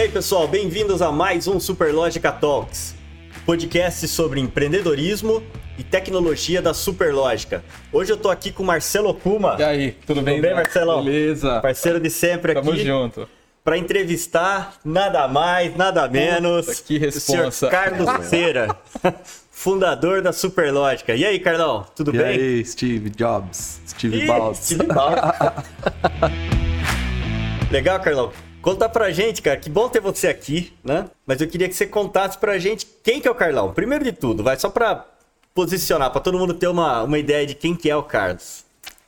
aí, pessoal, bem-vindos a mais um Superlógica Talks, podcast sobre empreendedorismo e tecnologia da Superlógica. Hoje eu tô aqui com o Marcelo Kuma. E aí, tudo bem? Tudo bem, Marcelão? Beleza. Parceiro de sempre aqui. Tamo junto. Para entrevistar nada mais, nada menos. Puta, que responsa. O senhor Carlos Cera, fundador da Superlógica. E aí, Carlão, tudo e bem? E aí, Steve Jobs, Steve Ih, Balls. Steve Balls. Legal, Carlão. Conta pra gente, cara, que bom ter você aqui, né? Mas eu queria que você contasse pra gente quem que é o Carlão. Primeiro de tudo, vai só pra posicionar, pra todo mundo ter uma, uma ideia de quem que é o Carlos.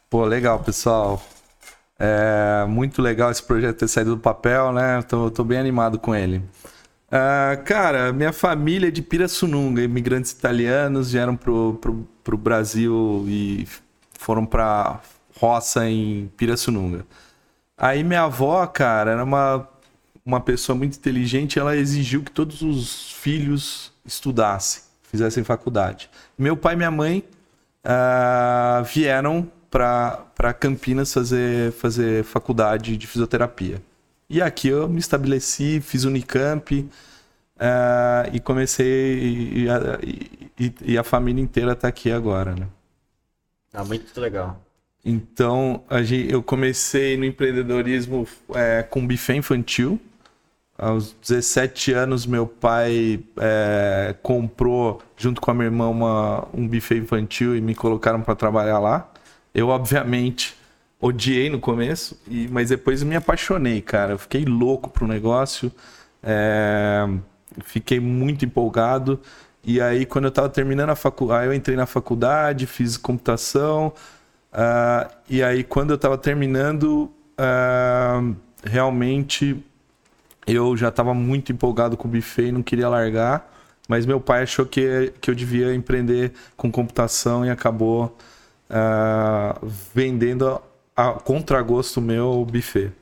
Pô, legal, pessoal. É muito legal esse projeto ter saído do papel, né? Tô, tô bem animado com ele. Uh, cara, minha família é de Pirassununga, imigrantes italianos, vieram pro, pro, pro Brasil e foram pra roça em Pirassununga. Aí minha avó, cara, era uma, uma pessoa muito inteligente, ela exigiu que todos os filhos estudassem, fizessem faculdade. Meu pai e minha mãe uh, vieram para Campinas fazer, fazer faculdade de fisioterapia. E aqui eu me estabeleci, fiz Unicamp uh, e comecei. E, e, e, a família inteira está aqui agora, né? Ah, muito legal. Então, eu comecei no empreendedorismo é, com buffet infantil. Aos 17 anos, meu pai é, comprou, junto com a minha irmã, uma, um buffet infantil e me colocaram para trabalhar lá. Eu, obviamente, odiei no começo, e, mas depois me apaixonei, cara. Eu fiquei louco pro negócio, é, fiquei muito empolgado. E aí, quando eu estava terminando a faculdade, eu entrei na faculdade, fiz computação. Uh, e aí, quando eu estava terminando, uh, realmente eu já estava muito empolgado com o buffet e não queria largar. Mas meu pai achou que, que eu devia empreender com computação e acabou uh, vendendo a, a contragosto meu buffet.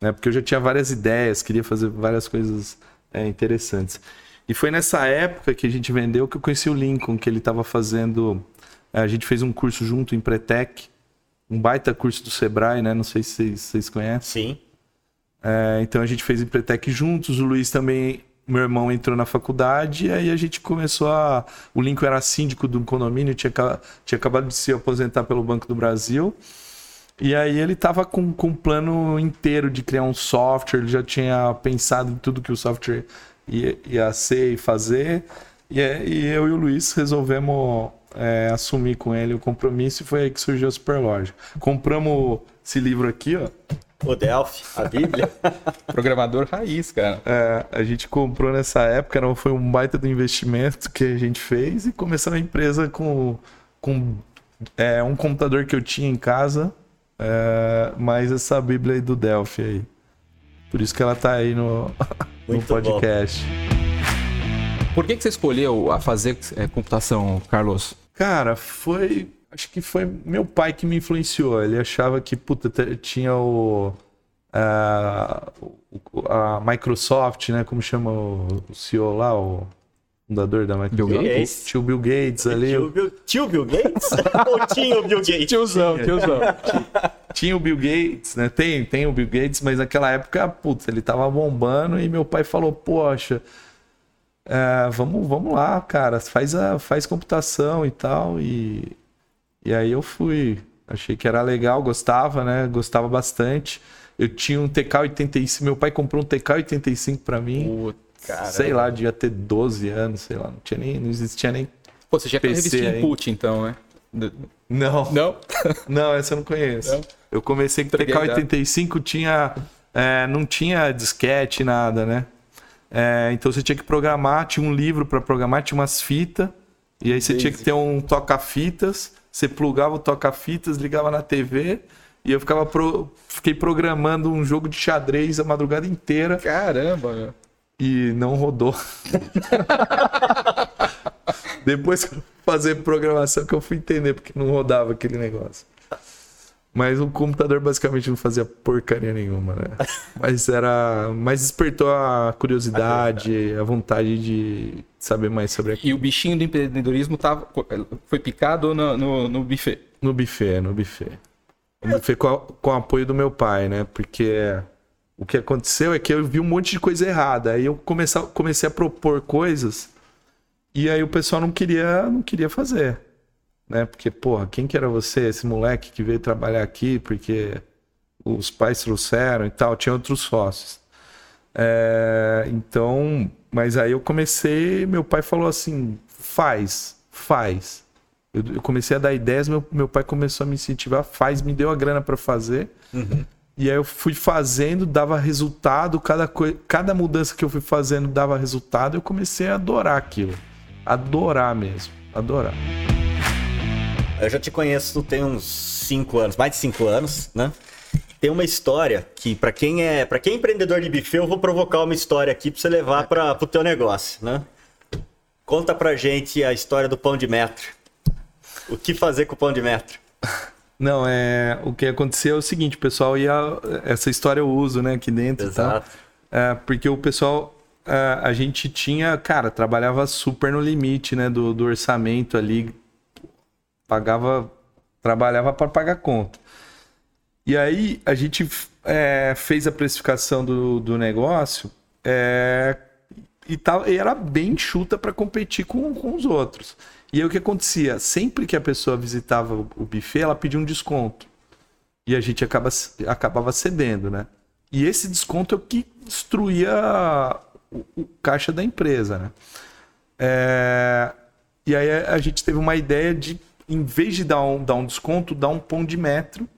Né? Porque eu já tinha várias ideias, queria fazer várias coisas é, interessantes. E foi nessa época que a gente vendeu que eu conheci o Lincoln, que ele estava fazendo. A gente fez um curso junto em Pretec um baita curso do Sebrae, né? Não sei se vocês, vocês conhecem. Sim. É, então a gente fez Empretec juntos, o Luiz também, meu irmão entrou na faculdade, e aí a gente começou a. O Lincoln era síndico do condomínio, tinha, tinha acabado de se aposentar pelo Banco do Brasil. E aí ele estava com, com um plano inteiro de criar um software, ele já tinha pensado em tudo que o software ia, ia ser e fazer. E, e eu e o Luiz resolvemos é, assumir com ele o compromisso e foi aí que surgiu a Superlógica. Compramos esse livro aqui, ó. O Delphi, a Bíblia. Programador raiz, cara. É, a gente comprou nessa época, não foi um baita do investimento que a gente fez e começamos a empresa com, com é, um computador que eu tinha em casa, é, mais essa Bíblia aí do Delphi aí. Por isso que ela tá aí no, no podcast. Bom. Por que, que você escolheu a fazer é, computação, Carlos? Cara, foi. Acho que foi meu pai que me influenciou. Ele achava que, puta, tinha o. A, a Microsoft, né? Como chama o CEO lá, o fundador da Microsoft. Bill Gates. Tio Bill Gates ali. Tio Bill, tio Bill Gates? Ou tinha o Bill Gates? Tiozão, tiozão. Tinha o Bill Gates, né? Tem, tem o Bill Gates, mas naquela época, putz, ele tava bombando e meu pai falou, poxa é, vamos, vamos lá, cara, faz, a, faz computação e tal. E, e aí eu fui. Achei que era legal, gostava, né? Gostava bastante. Eu tinha um TK-85, meu pai comprou um TK-85 para mim. sei lá, devia ter 12 anos, sei lá, não tinha nem, não existia nem. Pô, você já tem revista input, então, né? Não. Não? não, essa eu não conheço. Não. Eu comecei com TK-85, tinha. É, não tinha disquete, nada, né? É, então você tinha que programar, tinha um livro para programar, tinha umas fitas, e aí você tinha que ter um toca-fitas, você plugava o toca-fitas, ligava na TV, e eu ficava pro... fiquei programando um jogo de xadrez a madrugada inteira. Caramba, meu. E não rodou. Depois que eu fazer programação que eu fui entender porque não rodava aquele negócio. Mas o computador basicamente não fazia porcaria nenhuma, né? Mas era. Mas despertou a curiosidade, a vontade de saber mais sobre aquilo. E o bichinho do empreendedorismo tava, foi picado no, no, no buffet? No buffet, no buffet. No buffet com, a, com o apoio do meu pai, né? Porque o que aconteceu é que eu vi um monte de coisa errada. Aí eu comecei, comecei a propor coisas e aí o pessoal não queria, não queria fazer. Né? Porque, porra, quem que era você, esse moleque que veio trabalhar aqui porque os pais trouxeram e tal, tinha outros sócios. É, então, mas aí eu comecei, meu pai falou assim: faz, faz. Eu, eu comecei a dar ideias, meu, meu pai começou a me incentivar, faz, me deu a grana para fazer. Uhum. E aí eu fui fazendo, dava resultado, cada, coi- cada mudança que eu fui fazendo dava resultado, eu comecei a adorar aquilo. Adorar mesmo, adorar. Eu já te conheço tem uns 5 anos, mais de 5 anos, né? Tem uma história que, pra quem é para quem é empreendedor de buffet, eu vou provocar uma história aqui pra você levar para pro teu negócio, né? Conta pra gente a história do pão de metro. O que fazer com o pão de metro? Não, é, o que aconteceu é o seguinte, o pessoal ia. Essa história eu uso, né, aqui dentro e tal. Exato. É, porque o pessoal. é, a gente tinha, cara, trabalhava super no limite, né, do, do orçamento ali. Pagava. Trabalhava para pagar conta. E aí a gente é, fez a precificação do, do negócio é, e, tal, e era bem enxuta para competir com, com os outros. E aí o que acontecia? Sempre que a pessoa visitava o, buffet, ela pedia um desconto. E a gente acaba, acabava cedendo, né? E esse desconto é o que destruía o, o caixa da empresa, né? É, e aí a gente teve uma ideia de, em vez de dar um, dar um desconto, dar um pão de metro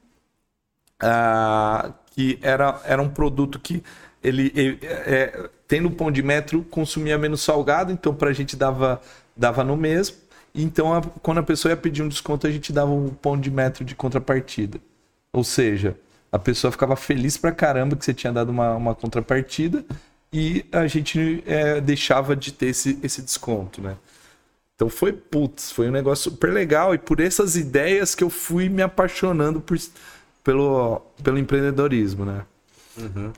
ah, que era, era um produto que ele, ele é, tendo pão de metro consumia menos salgado, então para a gente dava, dava no mesmo. Então a- quando a pessoa ia pedir um desconto, a gente dava um pão de metro de contrapartida. Ou seja, a pessoa ficava feliz pra caramba que você tinha dado uma, uma contrapartida e a gente é, deixava de ter esse, esse desconto, né? Então foi, putz, foi um negócio super legal e por essas ideias que eu fui me apaixonando por, pelo, pelo empreendedorismo, né?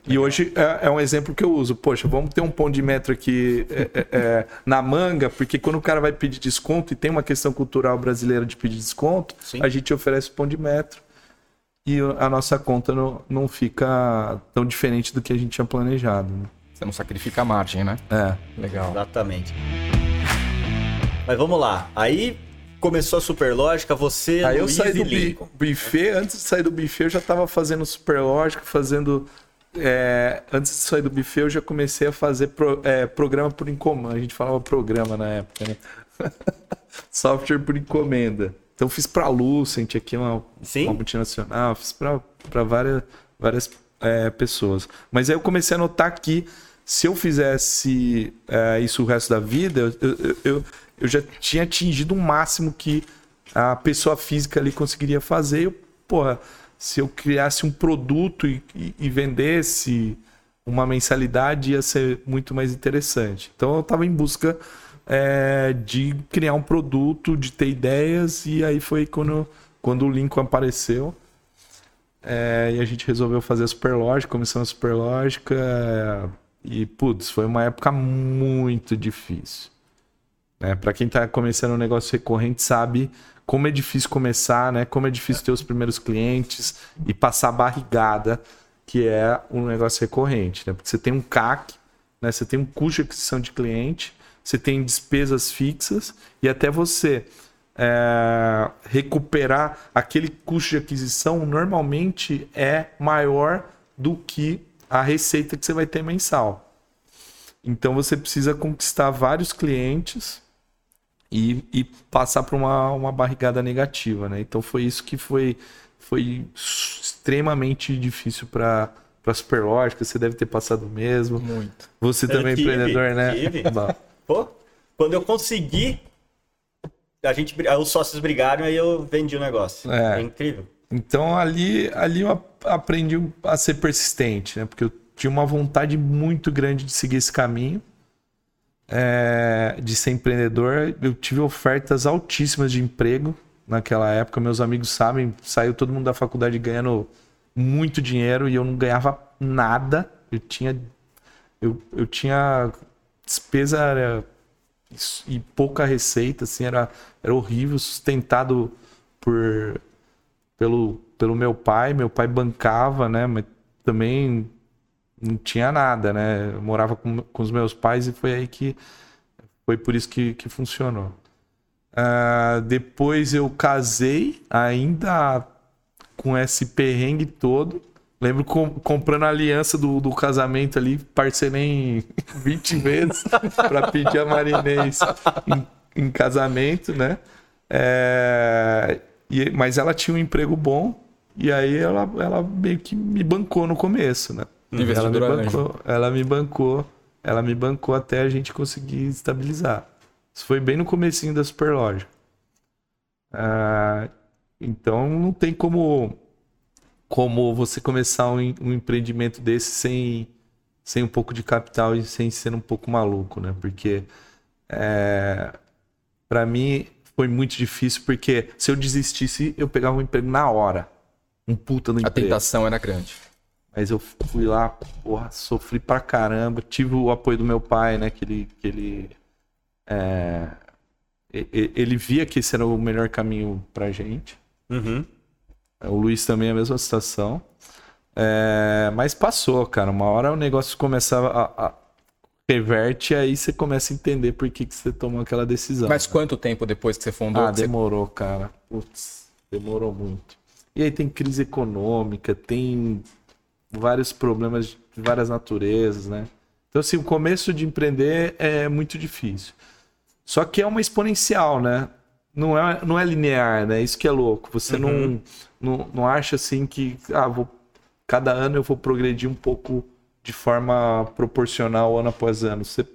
e hoje é, é um exemplo que eu uso. Poxa, vamos ter um pão de metro aqui é, é, é, na manga, porque quando o cara vai pedir desconto, e tem uma questão cultural brasileira de pedir desconto, Sim. a gente oferece pão de metro e a nossa conta não, não fica tão diferente do que a gente tinha planejado. Né? Você não sacrifica a margem, né? É. Legal. Exatamente. Mas vamos lá. Aí começou a Superlógica, você, Aí eu Luiz saí e do Lincoln. buffet, antes de sair do buffet, eu já tava fazendo super lógica, fazendo. é, antes de sair do buffet, eu já comecei a fazer pro- é, programa por encomenda. A gente falava programa na época, né? Software por encomenda. Então fiz pra Lucent aqui, uma, Sim? uma multinacional, fiz pra pra várias, várias é, pessoas. Mas aí eu comecei a notar que se eu fizesse é, isso o resto da vida, eu, eu, eu, eu já tinha atingido o máximo que a pessoa física ali conseguiria fazer. Eu, porra, se eu criasse um produto e, e- e vendesse uma mensalidade, ia ser muito mais interessante. Então eu estava em busca é, de criar um produto, de ter ideias, e aí foi quando, quando o Lincoln apareceu. É, e a gente resolveu fazer a Superlógica, começamos a Superlógica. é, e, putz, foi uma época muito difícil. Né? Para quem tá começando um negócio recorrente, sabe como é difícil começar, né? Como é difícil ter os primeiros clientes e passar a barrigada, que é um negócio recorrente, né? Porque você tem um CAC, né? Você tem um custo de aquisição de cliente, você tem despesas fixas e até você é, recuperar aquele custo de aquisição normalmente é maior do que a receita que você vai ter mensal. Então você precisa conquistar vários clientes e, e passar por uma, uma barrigada negativa, né? Então foi isso que foi, foi extremamente difícil para para Superlógica, você deve ter passado mesmo. Muito. Você Eu também é tive, empreendedor, né? tive. Pô, quando eu consegui, a gente, os sócios brigaram e eu vendi o negócio. É. É, incrível. Então ali, ali eu ap- aprendi a ser persistente, né? Porque eu tinha uma vontade muito grande de seguir esse caminho, é, de ser empreendedor. Eu tive ofertas altíssimas de emprego naquela época. Meus amigos sabem, saiu todo mundo da faculdade ganhando muito dinheiro e eu não ganhava nada. Eu tinha, eu, eu tinha despesa e pouca receita, assim, era, era horrível, sustentado por pelo, pelo meu pai. Meu pai bancava, né? Mas também não tinha nada, né? Eu morava com, com os meus pais e foi aí que foi por isso que, que funcionou. Uh, depois eu casei, ainda com esse perrengue todo. Lembro com, comprando a aliança do, do casamento ali, parcelei em 20 vezes para pedir a Marinês em, em casamento, né? É, e, mas ela tinha um emprego bom e aí ela, ela meio que me bancou no começo, né? Ela me, bancou, ela me bancou, ela me bancou até a gente conseguir estabilizar. Isso foi bem no comecinho da Superloja. Ah, então não tem como como você começar um, um, empreendimento desse sem, sem um pouco de capital e sem ser um pouco maluco, né? Porque é, para mim foi muito difícil porque se eu desistisse eu pegava um emprego na hora, um puta no emprego. A tentação era grande. Mas eu fui lá, porra, sofri pra caramba. Tive o apoio do meu pai, né? Que ele. Que ele, é, ele via que esse era o melhor caminho pra gente. Uhum. O Luiz também é a mesma situação. É, mas passou, cara. Uma hora o negócio começa a, a reverte, aí você começa a entender por que, que você tomou aquela decisão. Mas quanto tempo depois que você fundou? Ah, demorou, você... cara. Putz, demorou muito. E aí tem crise econômica, tem vários problemas de várias naturezas, né? Então, assim, o começo de empreender é muito difícil. Só que é uma exponencial, né? Não é, não é linear, né? Isso que é louco. Você uhum. não, não, não acha assim que ah, vou, cada ano eu vou progredir um pouco de forma proporcional ano após ano. Você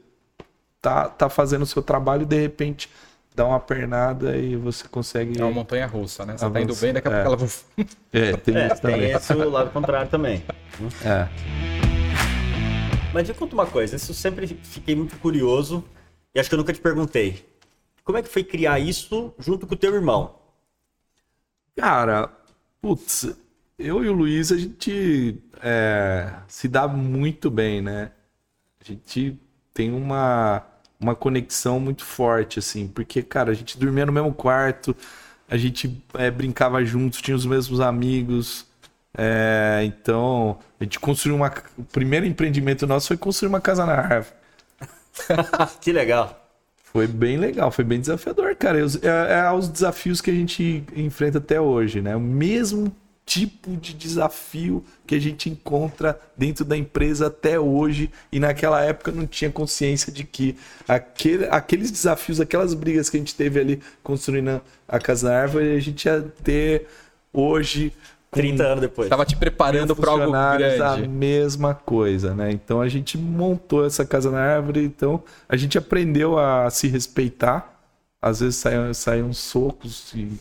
tá, tá fazendo o seu trabalho e de repente dá uma pernada e você consegue. É uma montanha russa, né? Você avançar. tá indo bem, daqui a pouco é. ela. é, tem, é, isso tem esse o lado contrário também. É. Mas me conta uma coisa, isso eu sempre fiquei muito curioso e acho que eu nunca te perguntei. Como é que foi criar isso junto com o teu irmão? Cara, putz, eu e o Luiz, a gente é, se dá muito bem, né? A gente tem uma uma conexão muito forte, assim, porque, cara, a gente dormia no mesmo quarto, a gente é, brincava juntos, tinha os mesmos amigos. É, então, a gente construiu uma. O primeiro empreendimento nosso foi construir uma casa na árvore. que legal. Foi bem legal, foi bem desafiador, cara. É, é, é os desafios que a gente enfrenta até hoje, né? O mesmo tipo de desafio que a gente encontra dentro da empresa até hoje e naquela época não tinha consciência de que aquele, aqueles desafios, aquelas brigas que a gente teve ali construindo a Casa da Árvore, a gente ia ter hoje 30 anos depois. Tava te preparando para algo grande. a mesma coisa, né? Então a gente montou essa casa na árvore, então a gente aprendeu a se respeitar às vezes saem, saem uns socos e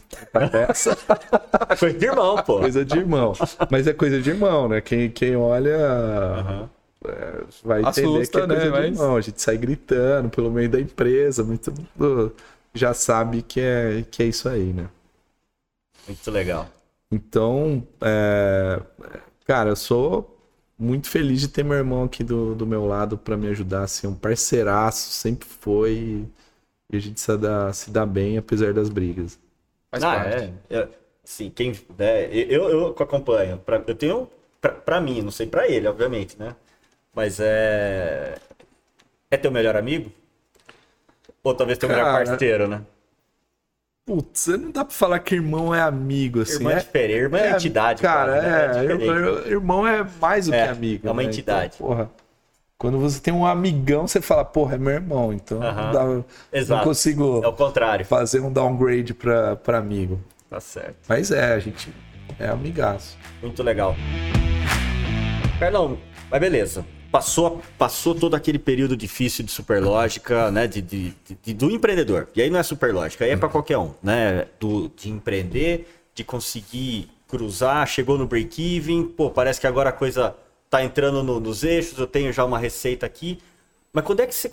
essa. coisa de irmão, pô. Coisa de irmão. Mas é coisa de irmão, né? Quem, quem olha uhum. é, vai Assusta, entender que é coisa né? de irmão. A gente sai gritando pelo meio da empresa, muito já sabe que é, que é isso aí, né? Muito legal. Então, é, cara, eu sou muito feliz de ter meu irmão aqui do, do meu lado para me ajudar, assim, um parceiraço, sempre foi e a gente se dá, se dá bem apesar das brigas. Faz ah, parte. é. sim, quem. É, eu, eu acompanho. Pra, eu tenho. Pra, pra mim, não sei pra ele, obviamente, né? Mas é. É teu melhor amigo? Ou talvez teu Cara, melhor parceiro, né? Putz, não dá pra falar que irmão é amigo, assim. Irmão é, é diferente, irmão é, é entidade. Cara, né? é, é irmão é mais do que é, amigo. É uma né? entidade. Então, porra. Quando você tem um amigão, você fala, porra, é meu irmão, então não, dá, não consigo é o contrário. fazer um downgrade para amigo. Tá certo. Mas é, a gente é amigaço. Muito legal. Carlão, mas beleza. Passou, passou todo aquele período difícil de superlógica, né? De, de, de, do empreendedor. E aí não é superlógica, aí é para qualquer um, né? Do, de empreender, de conseguir cruzar, chegou no break-even, pô, parece que agora a coisa tá entrando no, nos eixos, eu tenho já uma receita aqui. Mas quando é que você,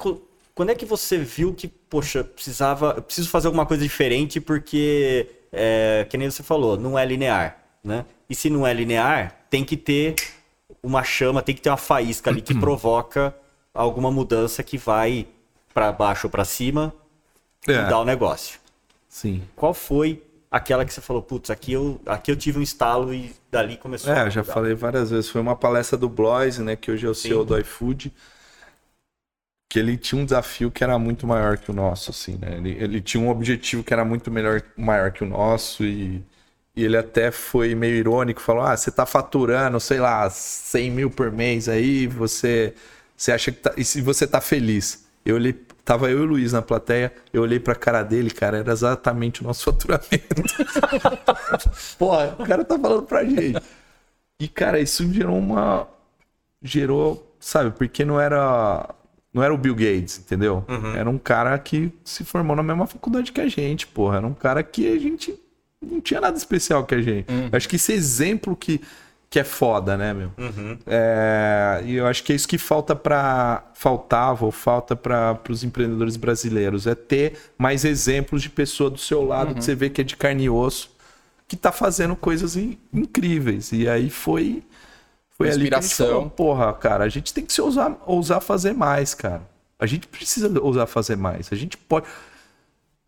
quando é que você viu que, poxa, precisava, preciso fazer alguma coisa diferente porque, é, que nem você falou, não é linear, né? E se não é linear, tem que ter uma chama, tem que ter uma faísca ali que provoca alguma mudança que vai para baixo ou para cima é. e dá o negócio. Sim. Qual foi aquela que você falou, putz, aqui eu, aqui eu tive um estalo e dali começou É, eu já falei várias vezes. Foi uma palestra do Bloise, né? Que hoje é o Sim. CEO do iFood. Que ele tinha um desafio que era muito maior que o nosso, assim, né? Ele, ele tinha um objetivo que era muito melhor, maior que o nosso e, e ele até foi meio irônico, falou, ah, você tá faturando, sei lá, 100 mil por mês aí, você, você acha que tá... E se você tá feliz? Eu olhei, tava eu e o Luiz na plateia, eu olhei pra cara dele, cara, era exatamente o nosso faturamento. Porra, o cara tá falando pra gente. E, cara, isso gerou uma. Gerou, sabe, porque não era. Não era o Bill Gates, entendeu? Era um cara que se formou na mesma faculdade que a gente, porra. Era um cara que a gente não tinha nada especial que a gente. Acho que esse exemplo que, que é foda, né, meu? É, e eu acho que é isso que falta para faltava ou falta para os empreendedores brasileiros é ter mais exemplos de pessoa do seu lado que você vê que é de carne e osso que tá fazendo coisas in- incríveis. E aí foi foi ali que a gente Inspiração. falou, porra cara a gente tem que se ousar, ousar fazer mais cara. A gente precisa ousar fazer mais. A gente pode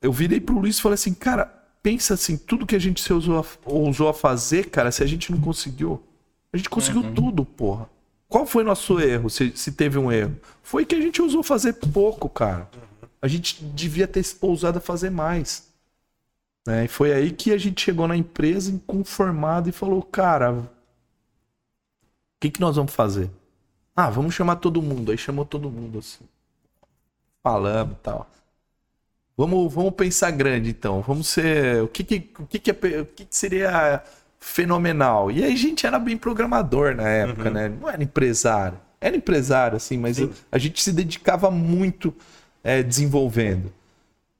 eu virei pro Luiz e falei assim cara pensa assim tudo que a gente se ousou a, ousou a fazer cara se a gente não conseguiu a gente conseguiu tudo, porra. Qual foi nosso erro, se, se teve um erro? Foi que a gente ousou fazer pouco, cara. A gente devia ter ousado a fazer mais. Né? E foi aí que a gente chegou na empresa inconformado e falou, cara, o que, que nós vamos fazer? Ah, vamos chamar todo mundo. Aí chamou todo mundo, assim. Falamos e tal. Vamos, vamos pensar grande, então. Vamos ser. O que, que, o que, que, é o que, que seria fenomenal? E aí a gente era bem programador na época, né? Não era empresário. Era empresário, assim, mas a gente se dedicava muito é, desenvolvendo.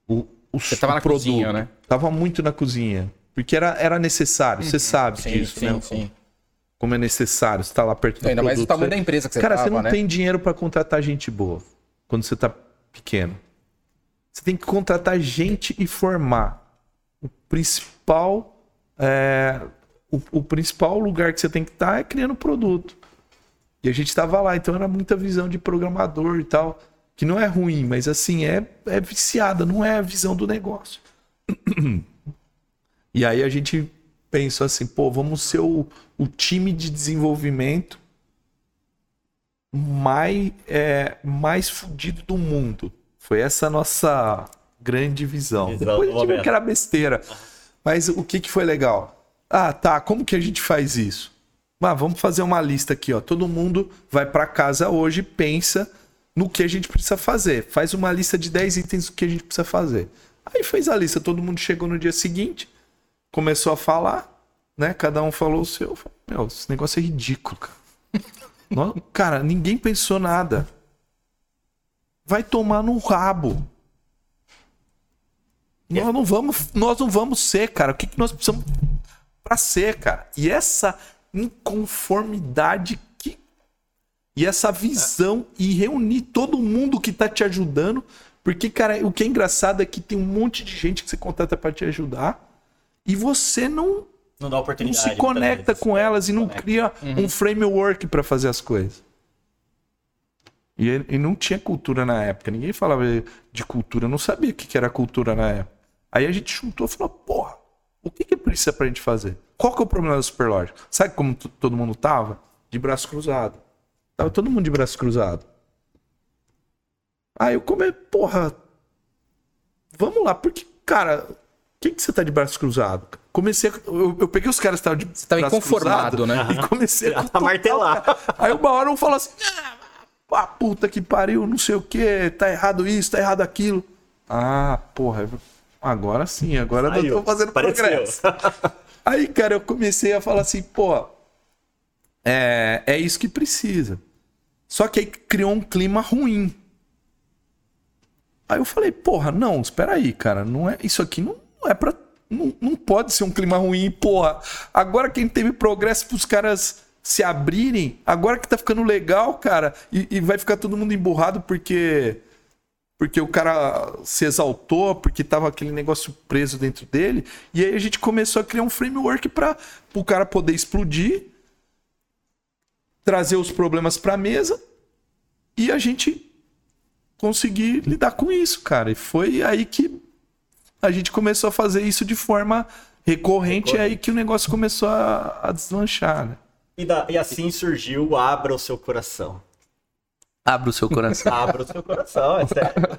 O, o, Você tava o na cozinha, né? Tava muito na cozinha. Porque era, era necessário, você sabe Sim, disso, sim, né? sim. Como é necessário, você tá lá perto do Ainda mais o produto, tamanho você- da empresa que você Cara, tava, você não né? tem dinheiro pra contratar gente boa quando você tá pequeno. Você tem que contratar gente e formar. O principal é, o, o principal lugar que você tem que estar é criando produto. E a gente tava lá, então era muita visão de programador e tal, que não é ruim, mas assim, é, é viciada, não é a visão do negócio. E aí a gente pensou assim, pô, vamos ser o, o time de desenvolvimento mais, é, mais fudido do mundo. Foi essa a nossa grande visão. Depois a gente viu que era besteira. Mas o que, que foi legal? Ah, tá, como que a gente faz isso? Ah, vamos fazer uma lista aqui, ó. Todo mundo vai para casa hoje pensa no que a gente precisa fazer. Faz uma lista de 10 itens do que a gente precisa fazer. Aí fez a lista, todo mundo chegou no dia seguinte, começou a falar, né? Cada um falou o seu. Meu, esse negócio é ridículo, cara. Cara, ninguém pensou nada. Vai tomar no rabo. Nós não vamos, nós não vamos ser, cara. O que, que nós precisamos para ser, cara? E essa inconformidade que e essa visão e reunir todo mundo que tá te ajudando, porque cara, o que é engraçado é que tem um monte de gente que você contrata para te ajudar e você não Não dá não oportunidade. se conecta com elas e não Conecta. cria um framework para fazer as coisas. E, e não tinha cultura na época. Ninguém falava de cultura. Não sabia o que que era cultura na época. Aí a gente juntou e falou, porra, o que, que precisa pra gente fazer? Qual que é o problema da Superlógica? Sabe como todo mundo tava? De braço cruzado. Tava todo mundo de braço cruzado. Aí eu come, porra, vamos lá, porque, cara, o que, que você tá de braço cruzado? Comecei, a- eu, eu peguei os caras que estavam de Você tava braço inconformado, cruzado né? E comecei a, A martelar. Aí uma hora um falou assim: ah, puta que pariu, não sei o que, tá errado isso, tá errado aquilo. Ah, porra, agora sim, agora eu Saiu. tô fazendo Apareceu. progresso. Aí, cara, eu comecei a falar assim, pô, é, é isso que precisa. Só que aí criou um clima ruim. Aí eu falei, porra, não, espera aí, cara, não é isso aqui não, não é pra não, não pode ser um clima ruim, porra. Agora quem teve progresso pros caras se abrirem, agora que tá ficando legal, cara, e, e vai ficar todo mundo emburrado porque porque o cara se exaltou, porque tava aquele negócio preso dentro dele, e aí a gente começou a criar um framework para o cara poder explodir, trazer os problemas para mesa e a gente conseguir lidar com isso, cara. E foi aí que a gente começou a fazer isso de forma recorrente, é aí que o negócio começou a, a deslanchar, né? E, da- e assim surgiu Abra o Seu Coração. Abre o seu coração. Abra o seu coração, é sério.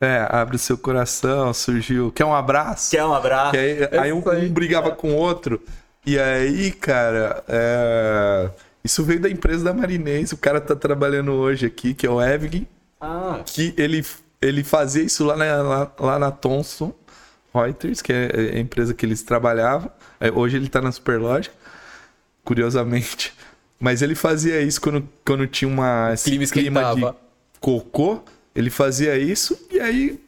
é, abre o seu coração, surgiu. Quer um abraço? Quer um abraço? Que aí, um, um brigava com o outro. E aí, cara, é, isso veio da empresa da Marinês. O cara tá trabalhando hoje aqui, que é o Evgin, Ah, que ele, ele fazia isso lá na, lá, lá na Thomson Reuters, que é a empresa que eles trabalhavam. É, Hoje ele tá na Superlógica, curiosamente. Mas ele fazia isso quando, quando tinha uma, esse clima clima de cocô. Ele fazia isso e aí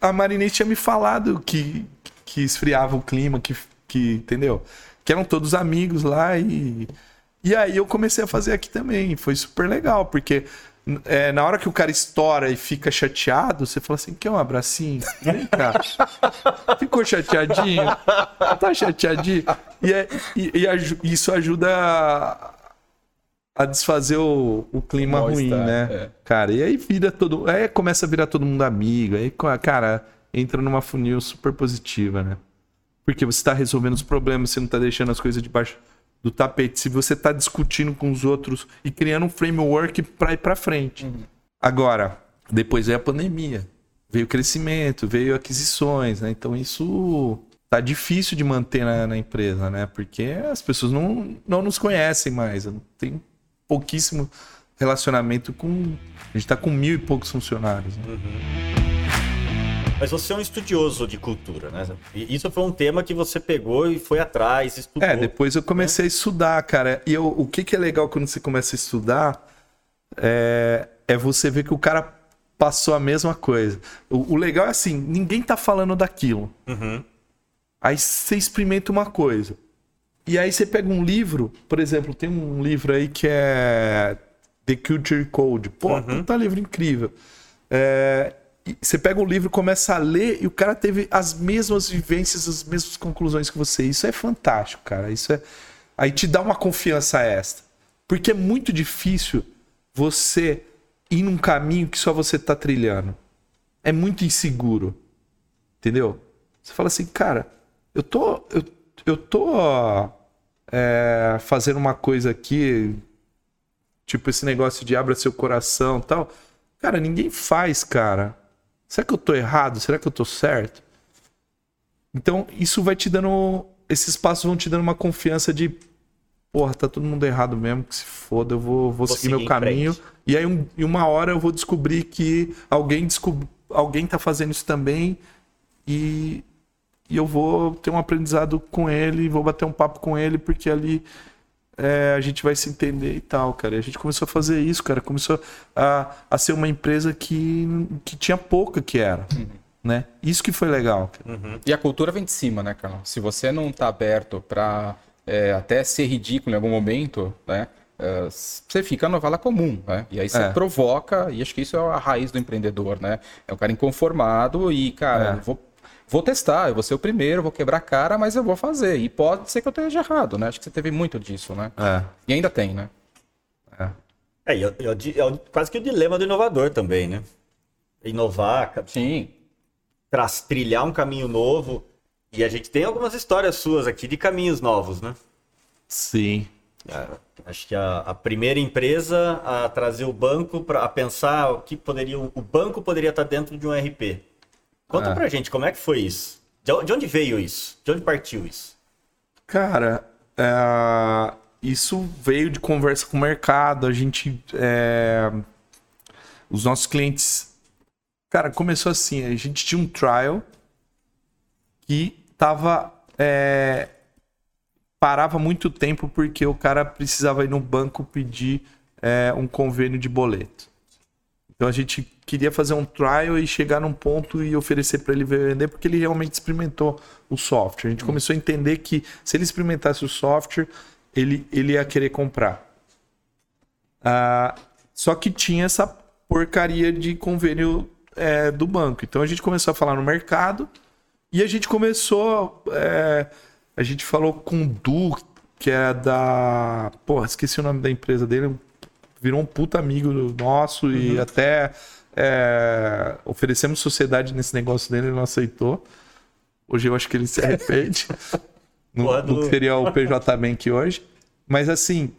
a Marinês tinha me falado que, que esfriava o clima, que, que entendeu? Que eram todos amigos lá e e aí eu comecei a fazer aqui também. Foi super legal, porque é, na hora que o cara estoura e fica chateado, você fala assim, quer um abracinho? Vem cá. Ficou chateadinho? Tá chateadinho? E, é- e- e isso ajuda a, a desfazer o, o clima O ruim, né? é. Cara, e aí vira todo. Aí começa a virar todo mundo amigo. Aí, cara, entra numa funil super positiva, né? Porque você tá resolvendo os problemas, você não tá deixando as coisas debaixo do tapete. Se você tá discutindo com os outros e criando um framework pra ir pra frente. Agora, depois veio a pandemia. Veio o crescimento, veio aquisições, né? Então isso tá difícil de manter na, na empresa, né? Porque as pessoas não, não nos conhecem mais. Tem pouquíssimo relacionamento com. A gente tá com mil e poucos funcionários. né? mas você é um estudioso de cultura, né? E isso foi um tema que você pegou e foi atrás, estudou. É, depois eu comecei a estudar, cara. E eu- o que, que é legal quando você começa a estudar é, é você ver que o cara passou a mesma coisa. O, o legal é assim, ninguém tá falando daquilo. Uhum. Aí você experimenta uma coisa. E aí você pega um livro, por exemplo, tem um livro aí que é The Culture Code. Pô, puta livro incrível. É, você pega o livro, começa a ler e o cara teve as mesmas vivências, as mesmas conclusões que você. Isso é fantástico, cara. Isso é. Aí te dá uma confiança extra. Porque é muito difícil você ir num caminho que só você tá trilhando. É muito inseguro. Entendeu? Você fala assim, cara, eu tô. Eu, eu tô é, fazendo uma coisa aqui, tipo esse negócio de abra seu coração e tal. Cara, ninguém faz, cara. Será que eu tô errado? Será que eu tô certo? Então, isso vai te dando. Esses passos vão te dando uma confiança de. Porra, tá todo mundo errado mesmo, que se foda, eu vou, vou, seguir seguir meu caminho. frente. E aí, um, em uma hora, eu vou descobrir que alguém, descob... alguém tá fazendo isso também. E, e eu vou ter um aprendizado com ele, vou bater um papo com ele, porque ali é, a gente vai se entender e tal, cara. E a gente começou a fazer isso, cara. Começou a, a ser uma empresa que, que tinha pouca que era, né? Isso que foi legal. cara. E a cultura vem de cima, né, Carlão? Se você não tá aberto pra é, até ser ridículo em algum momento, né? é, você fica na vala comum, né? E aí você É. provoca, e acho que isso é a raiz do empreendedor, né? É o cara inconformado e, cara, É. eu vou, vou testar, eu vou ser o primeiro, vou quebrar a cara, mas eu vou fazer. E pode ser que eu esteja errado, né? Acho que você teve muito disso, né? É. E ainda tem, né? É, é, é é o- quase que o dilema do inovador também, né? Inovar, Sim. tras- trilhar um caminho novo. E a gente tem algumas histórias suas aqui de caminhos novos, né? Sim. É, acho que a, a primeira empresa a trazer o banco para pensar o que poderia. O banco poderia estar dentro de um RP. Conta É. pra gente como é que foi isso. De onde, de onde veio isso? De onde partiu isso? Cara, é, isso veio de conversa com o mercado. A gente. é, os nossos clientes. Cara, começou assim: a gente tinha um trial que tava. é, parava muito tempo porque o cara precisava ir no banco pedir é, um convênio de boleto. Então a gente queria fazer um trial e chegar num ponto e oferecer para ele vender, porque ele realmente experimentou o software. A gente começou a entender que se ele experimentasse o software, ele, ele ia querer comprar. Ah, só que tinha essa porcaria de convênio é, do banco. Então a gente começou a falar no mercado e a gente começou. é, a gente falou com o Du, que é da. Porra, esqueci o nome da empresa dele. Virou um puta amigo nosso e até é, oferecemos sociedade nesse negócio dele, ele não aceitou. Hoje eu acho que ele se arrepende. não, Quando- não seria o PJ Bank hoje. Mas assim,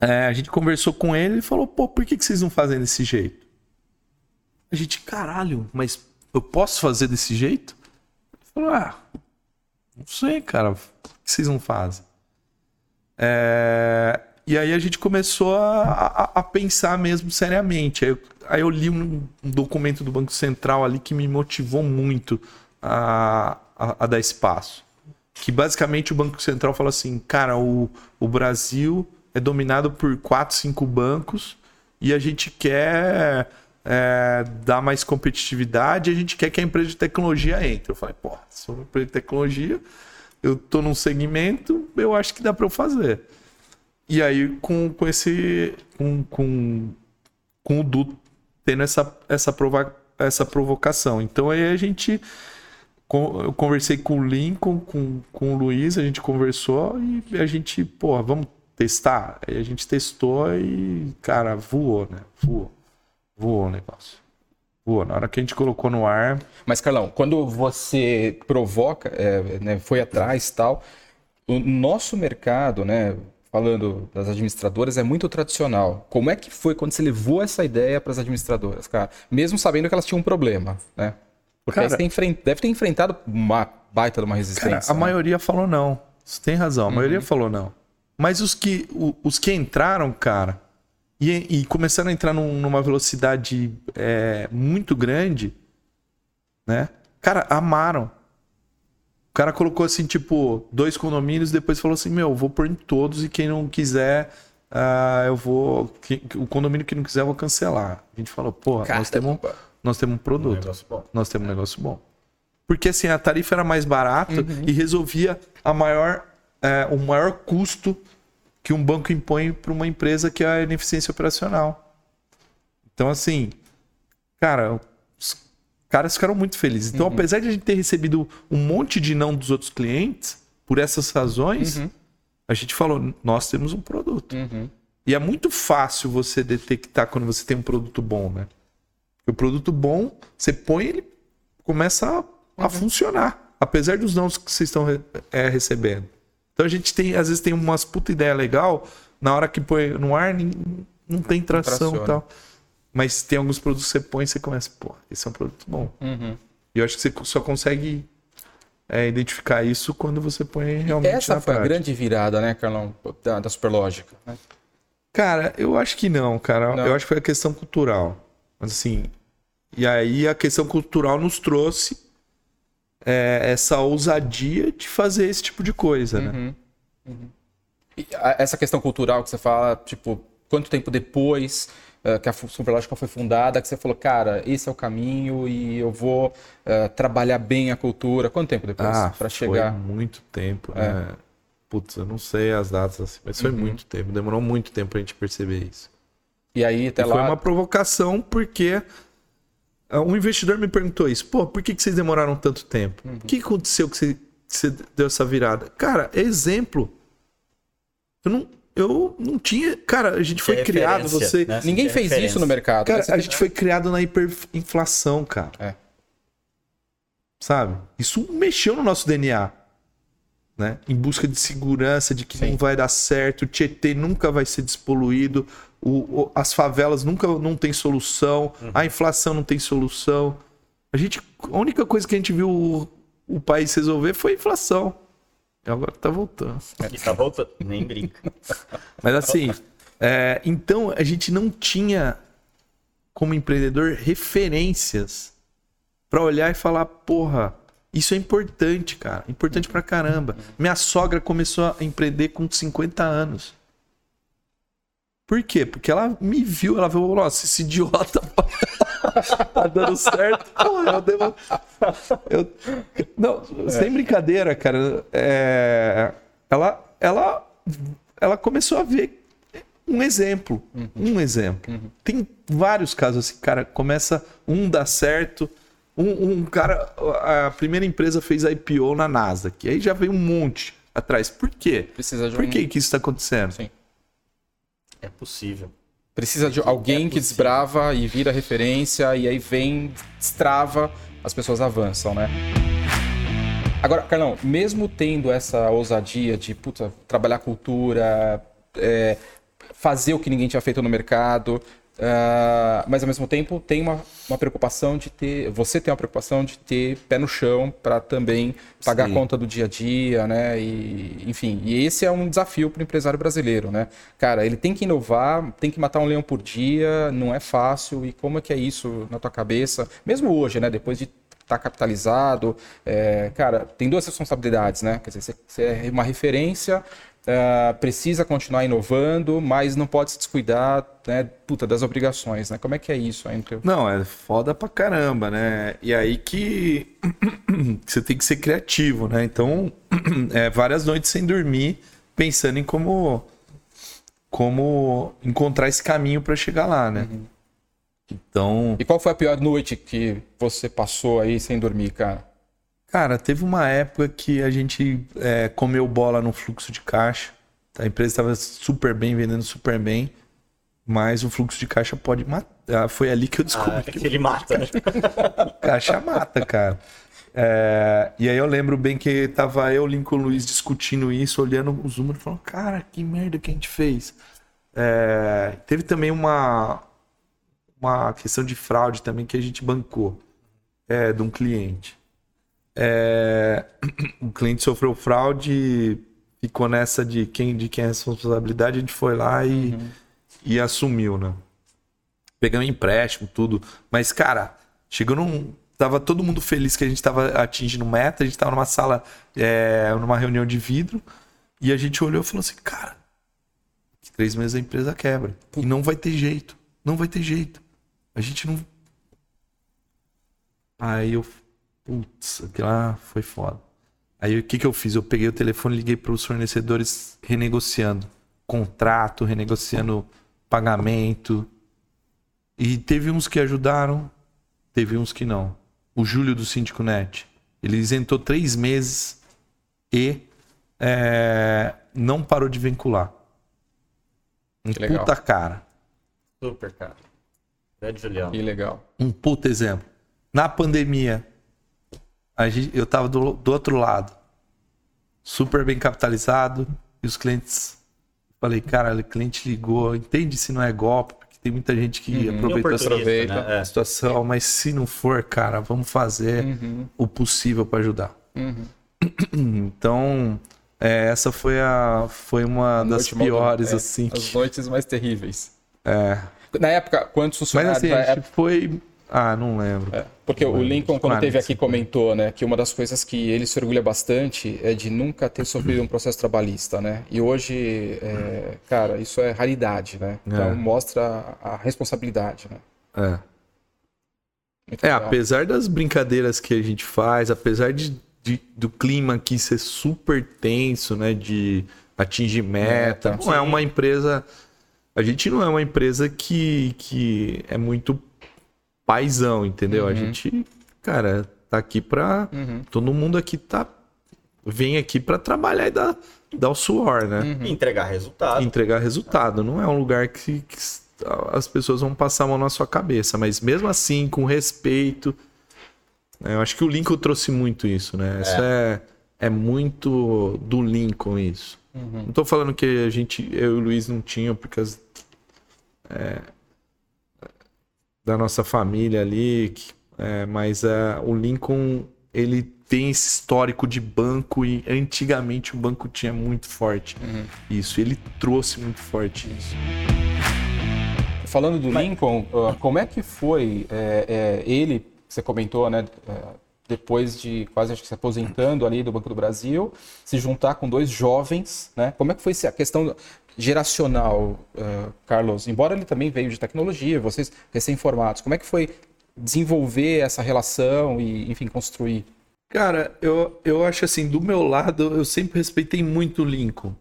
é, a gente conversou com ele e falou, pô, por que, que vocês não fazem desse jeito? A gente, caralho, mas eu posso fazer desse jeito? Ele falou, ah, não sei, cara, por que vocês não fazem? É, E aí a gente começou a, a- a pensar mesmo seriamente. Aí eu, aí eu li um, um documento do Banco Central ali que me motivou muito a, a, a dar esse passo. Que basicamente o Banco Central fala assim, cara, o, o Brasil é dominado por quatro, cinco bancos e a gente quer é, dar mais competitividade, a gente quer que a empresa de tecnologia entre. Eu falei, pô, sou uma empresa de tecnologia, eu tô num segmento, eu acho que dá para eu fazer. E aí, com, com esse. Com, com, com o Du tendo essa, essa, prova, essa provocação. Então aí a gente. Eu conversei com o Lincoln, com, com o Luiz, a gente conversou e a gente, pô, vamos testar? Aí a gente testou e, cara, voou, né? Voou. Voou o negócio. Voou. Na hora que a gente colocou no ar. Mas, Carlão, quando você provoca, é, né, foi atrás tal, o nosso mercado, né, falando das administradoras, é muito tradicional. Como é que foi quando você levou essa ideia para as administradoras, cara? Mesmo sabendo que elas tinham um problema, né? Porque Cara- você tem enfren- deve ter enfrentado uma baita de uma resistência. Cara, a né? maioria falou não. Você tem razão, a maioria falou não. Mas os que, os que entraram, cara, e, e começaram a entrar num- numa velocidade é, muito grande, né? Cara, amaram. O cara colocou assim, tipo, dois condomínios, depois falou assim: Meu, vou pôr em todos e quem não quiser, ah, eu vou. o condomínio que não quiser, eu vou cancelar. A gente falou: Porra, nós temos, nós temos um produto bom. nós temos um negócio bom. Porque assim, a tarifa era mais barata e resolvia a maior, é, o maior custo que um banco impõe para uma empresa que é a ineficiência operacional. Então, assim, cara, caras ficaram muito felizes. Então, apesar de a gente ter recebido um monte de não dos outros clientes, por essas razões, a gente falou, nós temos um produto. Uhum. E é muito fácil você detectar quando você tem um produto bom, né? O produto bom, você põe ele começa a, a funcionar, apesar dos não que vocês estão é, recebendo. Então a gente tem, às vezes tem umas puta ideia legal, na hora que põe no ar não tem tração e tal. Mas tem alguns produtos que você põe e você começa, pô, esse é um produto bom. Uhum. E eu acho que você só consegue é, identificar isso quando você põe realmente Essa na foi a prática. grande virada, né, Carlão, da, da Superlógica. né? Cara, eu acho que não, cara. Não. Eu acho que foi a questão cultural. Mas assim. E aí a questão cultural nos trouxe é, essa ousadia de fazer esse tipo de coisa, né? E a- essa questão cultural que você fala, tipo, quanto tempo depois eh, que a Superlógica foi fundada, que você falou, cara, esse é o caminho e eu vou eh, trabalhar bem a cultura. Quanto tempo depois Ah, para foi chegar? muito tempo, né? Putz, eu não sei as datas assim, mas foi muito tempo. Demorou muito tempo pra gente perceber isso. E aí até E lá. foi uma provocação porque ah, um investidor me perguntou isso. Pô, por que, que vocês demoraram tanto tempo? O que aconteceu que você, que você deu essa virada? Cara, é exemplo. Eu não, eu não tinha. Cara, a gente foi É criado, você. né? Ninguém É fez referência. isso no mercado. Cara, né? A gente foi criado na hiperinflação, cara. É. Sabe? Isso mexeu no nosso DNA. Né? Em busca de segurança, de que Sim. não vai dar certo, o Tietê nunca vai ser despoluído, o, o- as favelas nunca não tem solução, a inflação não tem solução. A gente, a única coisa que a gente viu o, o país resolver foi a inflação. Agora tá voltando. E tá voltando. Nem brinca. Mas assim, é, então a gente não tinha, como empreendedor, referências pra olhar e falar, porra, isso é importante, cara. Importante pra caramba. Minha sogra começou a empreender com 50 anos. Por quê? Porque ela me viu, ela falou, nossa, esse idiota tá dando certo. Porra, eu devo... eu... Não, sem brincadeira, cara. é, Ela, ela, ela começou a ver um exemplo. Um exemplo. Tem vários casos assim, cara. Começa um dá certo. Um, um cara, a primeira empresa fez IPO na Nasdaq. Aí já veio um monte atrás. Por quê? Precisa de Por um- que, que isso está acontecendo? Sim. É possível. Precisa de alguém que possível. desbrava e vira referência, e aí vem, destrava, as pessoas avançam, né? Agora, Carlão, mesmo tendo essa ousadia de puta, trabalhar cultura, é, fazer o que ninguém tinha feito no mercado, Uh, mas ao mesmo tempo tem uma, uma preocupação de ter. Você tem uma preocupação de ter pé no chão para também pagar Sim. a conta do dia a dia, né? E, enfim, e esse é um desafio para o empresário brasileiro, né? Cara, ele tem que inovar, tem que matar um leão por dia, não é fácil. E como é que é isso na tua cabeça? Mesmo hoje, né? Depois de estar tá capitalizado, é, cara, tem duas responsabilidades, né? Quer dizer, você é uma referência Uh, precisa continuar inovando, mas não pode se descuidar né, puta, das obrigações, né? Como é que é isso aí? Não, é foda pra caramba, né? E aí que você tem que ser criativo, né? Então, é, várias noites sem dormir, pensando em como, como encontrar esse caminho para chegar lá, né? Uhum. Então... E qual foi a pior noite que você passou aí sem dormir, cara? Cara, teve uma época que a gente é, comeu bola no fluxo de caixa. A empresa estava super bem, vendendo super bem. Mas o fluxo de caixa pode matar. Ah, foi ali que eu descobri. Ah, que, ele mata, né? caixa mata, cara. É, e aí eu lembro bem que tava eu, Lincoln Luiz, discutindo isso, olhando os números, falando, cara, que merda que a gente fez. É, teve também uma, uma questão de fraude também que a gente bancou é, de um cliente. É, o cliente sofreu fraude, ficou nessa de quem, de quem é a responsabilidade, a gente foi lá e, uhum. e assumiu, né? Pegamos empréstimo, tudo. Mas, cara, chegou num. Tava todo mundo feliz que a gente tava atingindo meta, a gente tava numa sala, é, numa reunião de vidro, e a gente olhou e falou assim, cara, três meses a empresa quebra. E não vai ter jeito. Não vai ter jeito. A gente não. Aí eu Putz, aquilo lá foi foda. Aí o que, que eu fiz? Eu peguei o telefone e liguei para os fornecedores renegociando contrato, renegociando pagamento. E teve uns que ajudaram, teve uns que não. O Júlio do Síndico Net, ele isentou três meses e é, não parou de vincular. Um que puta legal. cara. Super cara. Grande Julião. Que legal. Um puta exemplo. Na pandemia, gente, eu tava do, do outro lado, super bem capitalizado, e os clientes. Falei, cara, o cliente ligou, entende se não é golpe, porque tem muita gente que uhum. aproveita, aproveita né? a situação, mas se não for, cara, vamos fazer uhum. o possível para ajudar. Uhum. Então, é, essa foi, a, foi uma a das piores, é, assim. As noites mais terríveis. É. Na época, quantos funcionários? Mas assim, a gente foi ah, não lembro. É, porque o Lincoln, quando esteve aqui, comentou né, que uma das coisas que ele se orgulha bastante é de nunca ter sofrido um processo trabalhista, né? E hoje, é, cara, isso é raridade, né? Então é. mostra a responsabilidade, né? É. É, apesar das brincadeiras que a gente faz, apesar de, de, do clima aqui ser super tenso, né? De atingir meta, é, não é uma empresa... A gente não é uma empresa que, que é muito paizão, entendeu? Uhum. A gente, cara, tá aqui pra. Uhum. Todo mundo aqui tá. Vem aqui para trabalhar e dar, dar o suor, né? Uhum. Entregar resultado. Entregar resultado. Não é um lugar que, que as pessoas vão passar a mão na sua cabeça, mas mesmo assim, com respeito. Né? Eu acho que o Lincoln trouxe muito isso, né? É. Isso é, é muito do Lincoln isso. Uhum. Não tô falando que a gente, eu e o Luiz não tinham, porque as, é, da nossa família ali, é, mas é, o Lincoln ele tem esse histórico de banco e antigamente o banco tinha muito forte uhum. isso, ele trouxe muito forte isso. Falando do mas... Lincoln, como é que foi é, é, ele, você comentou, né? É, depois de quase acho que se aposentando ali do Banco do Brasil, se juntar com dois jovens, né? Como é que foi a questão geracional, uh, Carlos? Embora ele também veio de tecnologia, vocês recém-formados, como é que foi desenvolver essa relação e, enfim, construir? Cara, eu, eu acho assim, do meu lado, eu sempre respeitei muito o Lincoln.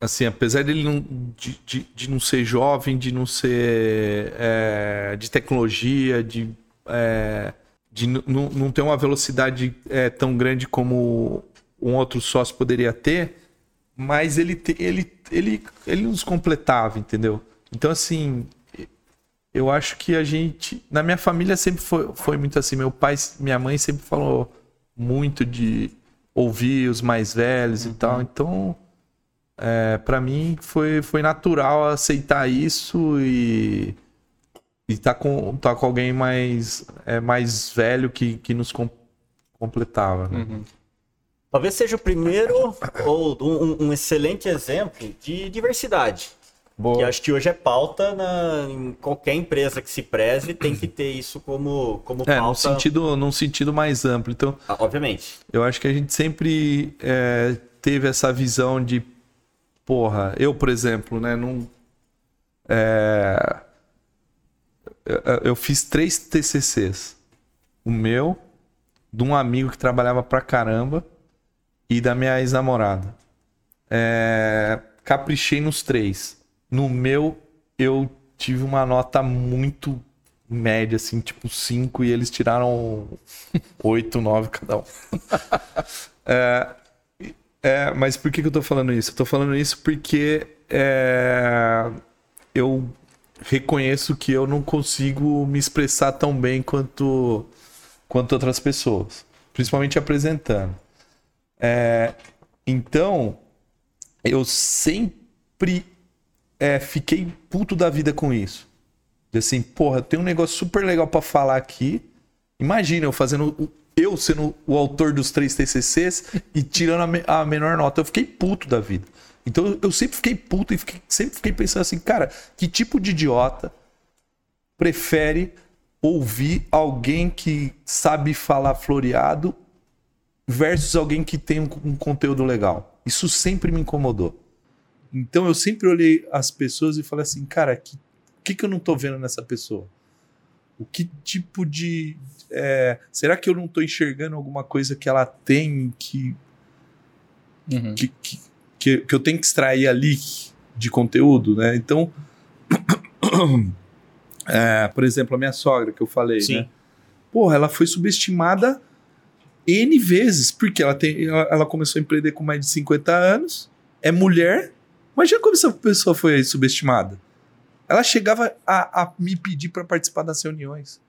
Assim, apesar dele não, de, de, de não ser jovem, de não ser é, de tecnologia, de, é, de não ter uma velocidade é, tão grande como um outro sócio poderia ter, mas ele, ele, ele, ele nos completava, entendeu? Então, assim, eu acho que a gente. Na minha família sempre foi, foi muito assim. Meu pai, minha mãe sempre falou muito de, ouvir os mais velhos e tal. Então, é, para mim foi, foi natural aceitar isso e e tá com, tá com alguém mais, é, mais velho que, que nos com, completava. Né? Uhum. Talvez seja o primeiro ou um, um excelente exemplo de diversidade. Boa. Que acho que hoje é pauta na, em qualquer empresa que se preze, tem que ter isso como, como é, pauta. Num sentido, num sentido mais amplo. Então, ah, obviamente. Eu acho que a gente sempre é, teve essa visão de, porra, eu, por exemplo, né, não. É, eu, eu fiz três TCCs. O meu, de um amigo que trabalhava pra caramba e da minha ex-namorada. É, caprichei nos três. No meu, eu tive uma nota muito média, assim, tipo 5, e eles tiraram 8, 9 cada um. é, é, mas por que, que eu tô falando isso? Eu tô falando isso porque é, eu reconheço que eu não consigo me expressar tão bem quanto, quanto outras pessoas, principalmente apresentando. É, então, eu sempre é, fiquei puto da vida com isso. De assim, porra, tem um negócio super legal para falar aqui. Imagina eu fazendo. Eu sendo o autor dos três TCCs e tirando a, me, a menor nota. Eu fiquei puto da vida. Então eu sempre fiquei puto e fiquei, sempre fiquei pensando assim, cara, que tipo de idiota prefere ouvir alguém que sabe falar floreado versus alguém que tem um, um conteúdo legal? Isso sempre me incomodou. Então eu sempre olhei as pessoas e falei assim, cara, que, o que, que eu não tô vendo nessa pessoa? O que tipo de. É, será que eu não tô enxergando alguma coisa que ela tem que, uhum. que, que que, que eu tenho que extrair ali de conteúdo, né? Então, é, por exemplo, a minha sogra que eu falei, Sim. né? Porra, ela foi subestimada N vezes, porque ela, tem, ela, ela, começou a empreender com mais de 50 anos, é mulher. Imagina como essa pessoa foi subestimada. Ela chegava a, a me pedir para participar das reuniões.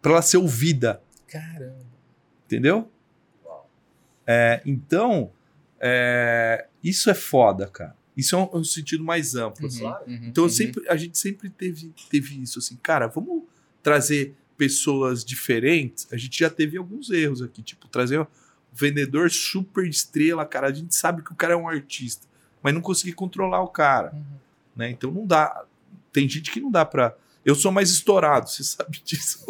para ela ser ouvida. Caramba. Entendeu? É, então, é, isso é foda, cara. Isso é um, um sentido mais amplo. Uhum, uhum, então, uhum. Sempre, a gente sempre teve, teve isso, assim, cara, vamos trazer pessoas diferentes. A gente já teve alguns erros aqui, tipo, trazer um vendedor super estrela, cara. A gente sabe que o cara é um artista, mas não conseguir controlar o cara. Uhum. Né? Então não dá. Tem gente que não dá pra eu sou mais estourado, você sabe disso.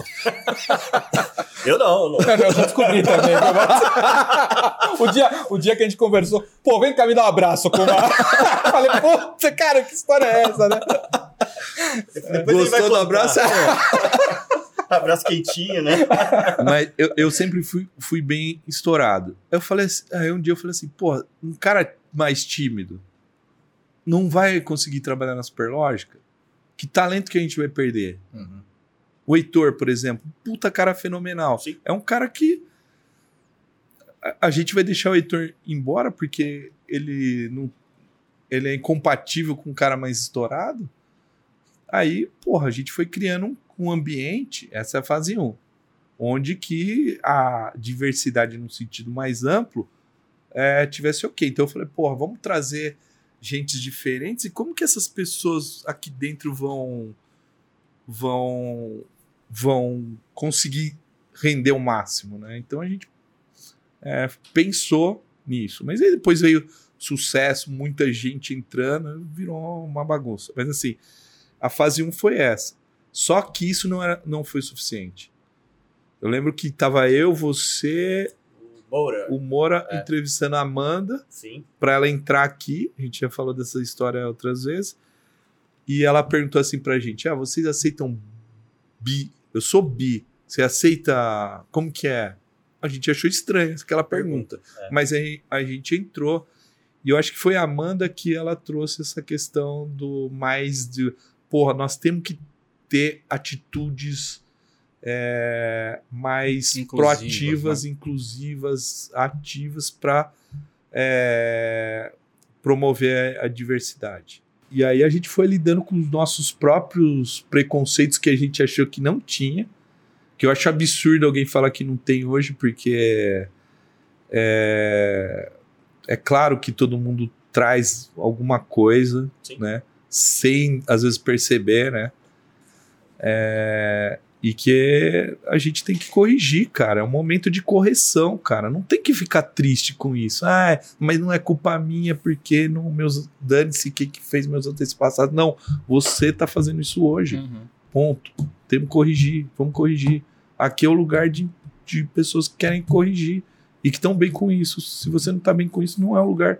eu não, não. Eu já descobri também. o, dia, o dia que a gente conversou, pô, vem cá me dar um abraço com uma. Falei, pô, cara, que história é essa, né? Depois Gostou do abraço? Abraço quentinho, né? Mas eu, eu sempre fui, fui bem estourado. Eu falei assim, aí um dia eu falei assim, pô, um cara mais tímido não vai conseguir trabalhar na Superlógica? Que talento que a gente vai perder? Uhum. O Heitor, por exemplo, puta cara fenomenal. Sim. É um cara que a, a, gente vai deixar o Heitor embora porque ele não ele é incompatível com um cara mais estourado. Aí, porra, a gente foi criando um, um ambiente, essa é a fase 1, onde que a diversidade no sentido mais amplo é, tivesse ok. Então eu falei, porra, vamos trazer gentes diferentes e como que essas pessoas aqui dentro vão vão vão conseguir render o máximo, né? Então a gente é, pensou nisso, mas aí depois veio sucesso, muita gente entrando, virou uma bagunça. Mas assim, a fase 1 foi essa. Só que isso não, era, não foi suficiente. Eu lembro que tava eu, você, Moura. O Moura é. entrevistando a Amanda para ela entrar aqui. A gente já falou dessa história outras vezes. E ela perguntou assim pra gente: Ah, vocês aceitam bi? Eu sou bi. Você aceita. Como que é? A gente achou estranha aquela pergunta. É. Mas aí a gente entrou. E eu acho que foi a Amanda que ela trouxe essa questão do mais de. Porra, nós temos que ter atitudes é, mais proativas, né? inclusivas, ativas para é, promover a diversidade. E aí a gente foi lidando com os nossos próprios preconceitos que a gente achou que não tinha, que eu acho absurdo alguém falar que não tem hoje, porque É, é claro que todo mundo traz alguma coisa, Sim. né? Sem às vezes perceber, né? É, e que a gente tem que corrigir, cara. É um momento de correção, cara. Não tem que ficar triste com isso. Ah, mas não é culpa minha porque não meus dane-se quem que fez meus antepassados. Não, você tá fazendo isso hoje. Uhum. Ponto. Temos que corrigir, vamos corrigir. Aqui é o lugar de, de pessoas que querem corrigir e que estão bem com isso. Se você não está bem com isso, não é o lugar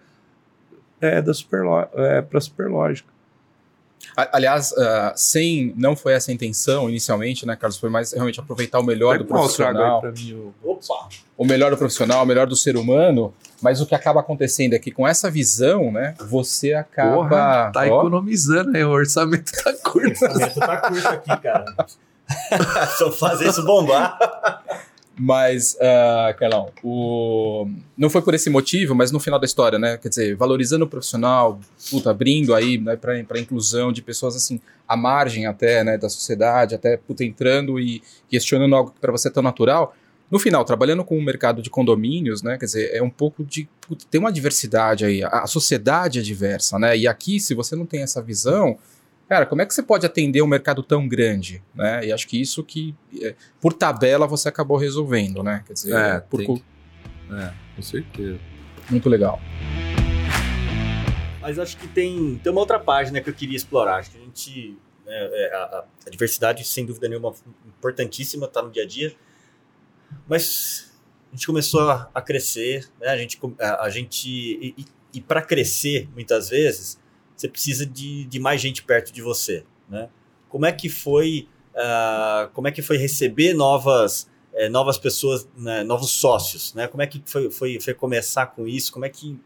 é, da superlo é, para superlógica. Aliás, ah, sem, não foi essa a intenção inicialmente, né, Carlos? Foi mais realmente aproveitar o melhor do profissional, mim. Opa! o melhor do profissional, o melhor do ser humano. Mas o que acaba acontecendo é que com essa visão, né, você acaba. Porra, tá ó, economizando aí, o orçamento tá curto. orçamento tá curto aqui, cara. Só fazer isso bombar. Mas, ah, Carlão, o... não foi por esse motivo, mas no final da história, né? Quer dizer, valorizando o profissional, puta, abrindo aí né, para inclusão de pessoas assim, à margem até né, da sociedade, até puta, entrando e questionando algo que para você é tão natural. No final, trabalhando com o mercado de condomínios, né? Quer dizer, é um pouco de. puta, tem uma diversidade aí. A, a sociedade é diversa, né? E aqui, se você não tem essa visão. Cara, como é que você pode atender um mercado tão grande, né? E acho que isso que, é, por tabela, você acabou resolvendo, né? Quer dizer, É, por tem cu- É, com certeza. muito legal. Mas acho que tem, tem uma outra página que eu queria explorar. Acho que a gente. né, é, a, a- diversidade, sem dúvida nenhuma, importantíssima, tá no dia a dia. Mas a gente começou a, a crescer, né? A gente. com- A, a gente e, e, e para crescer, muitas vezes, você precisa de, de mais gente perto de você, né? Como é que foi. ah, como é que foi receber novas. eh, novas pessoas, né, novos sócios, né? Como é que foi, foi, foi começar com isso? Como é que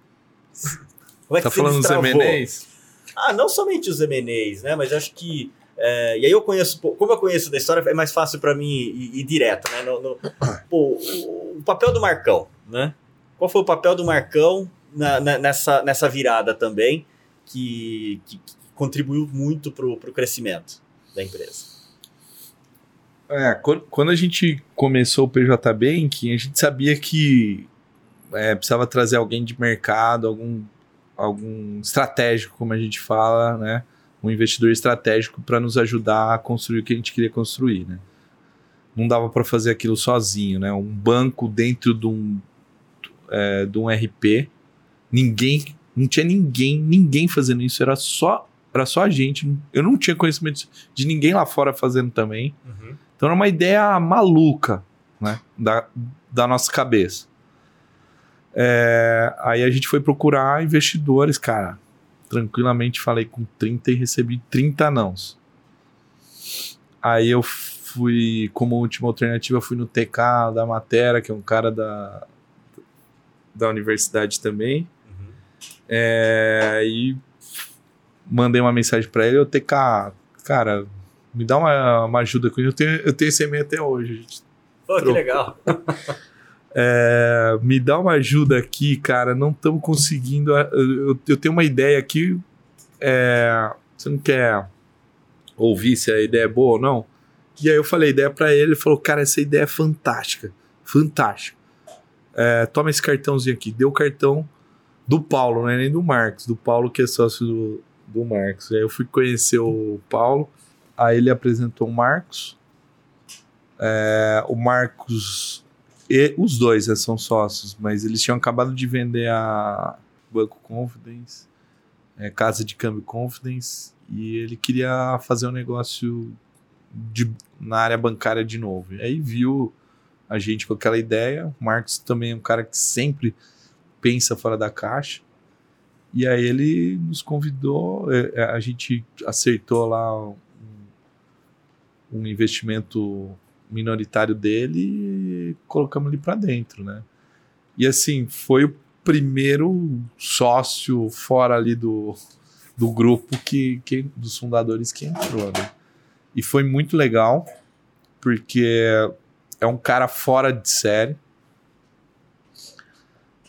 como é Tá que falando dos? MNEs? Ah, não somente os MNEs, né? Mas acho que. é, e aí eu conheço, como eu conheço da história, é mais fácil para mim ir, ir direto, né? No, no- pô, o, o papel do Marcão, né? Qual foi o papel do Marcão na- na- nessa, nessa virada também, que, que- que contribuiu muito pro, pro crescimento da empresa? É, quando, quando a gente começou o PJ Bank, a gente sabia que é, precisava trazer alguém de mercado, algum, algum estratégico, como a gente fala, né? Um investidor estratégico para nos ajudar a construir o que a gente queria construir, né? Não dava para fazer aquilo sozinho, né? Um banco dentro de um, é, de um RP, ninguém, não tinha ninguém, ninguém fazendo isso, era só, era só a gente. Eu não tinha conhecimento de ninguém lá fora fazendo também. Então era uma ideia maluca, né? Da, da nossa cabeça. É, aí a gente foi procurar investidores, cara. Tranquilamente falei com 30 e recebi 30 nãos. Aí eu fui, como última alternativa, fui no TK da Matera, que é um cara da, da universidade também. É, e mandei uma mensagem pra ele, eu TK, cara, me dá uma, uma ajuda com isso. Eu tenho, eu tenho esse e-mail até hoje. gente. Pô, que legal. É, me dá uma ajuda aqui, cara. Não estamos conseguindo. Eu, eu tenho uma ideia aqui. é, você não quer ouvir se a ideia é boa ou não? E aí eu falei ideia pra ele. Ele falou: Cara, essa ideia é fantástica. Fantástica. É, toma esse cartãozinho aqui. Deu o cartão do Paulo, não é nem do Marcos. Do Paulo, que é sócio do, do Marcos. Aí eu fui conhecer o Paulo. Aí ele apresentou o Marcos. É, o Marcos e os dois né, são sócios, mas eles tinham acabado de vender a Banco Confidence, é, Casa de Câmbio Confidence, e ele queria fazer um negócio de, na área bancária de novo. Aí viu a gente com aquela ideia. O Marcos também é um cara que sempre pensa fora da caixa. E aí ele nos convidou, é, é, a gente acertou lá um, um investimento minoritário dele e colocamos ele para dentro, né? E assim, foi o primeiro sócio fora ali do, do grupo que, que dos fundadores que entrou, né? E foi muito legal, porque é um cara fora de série.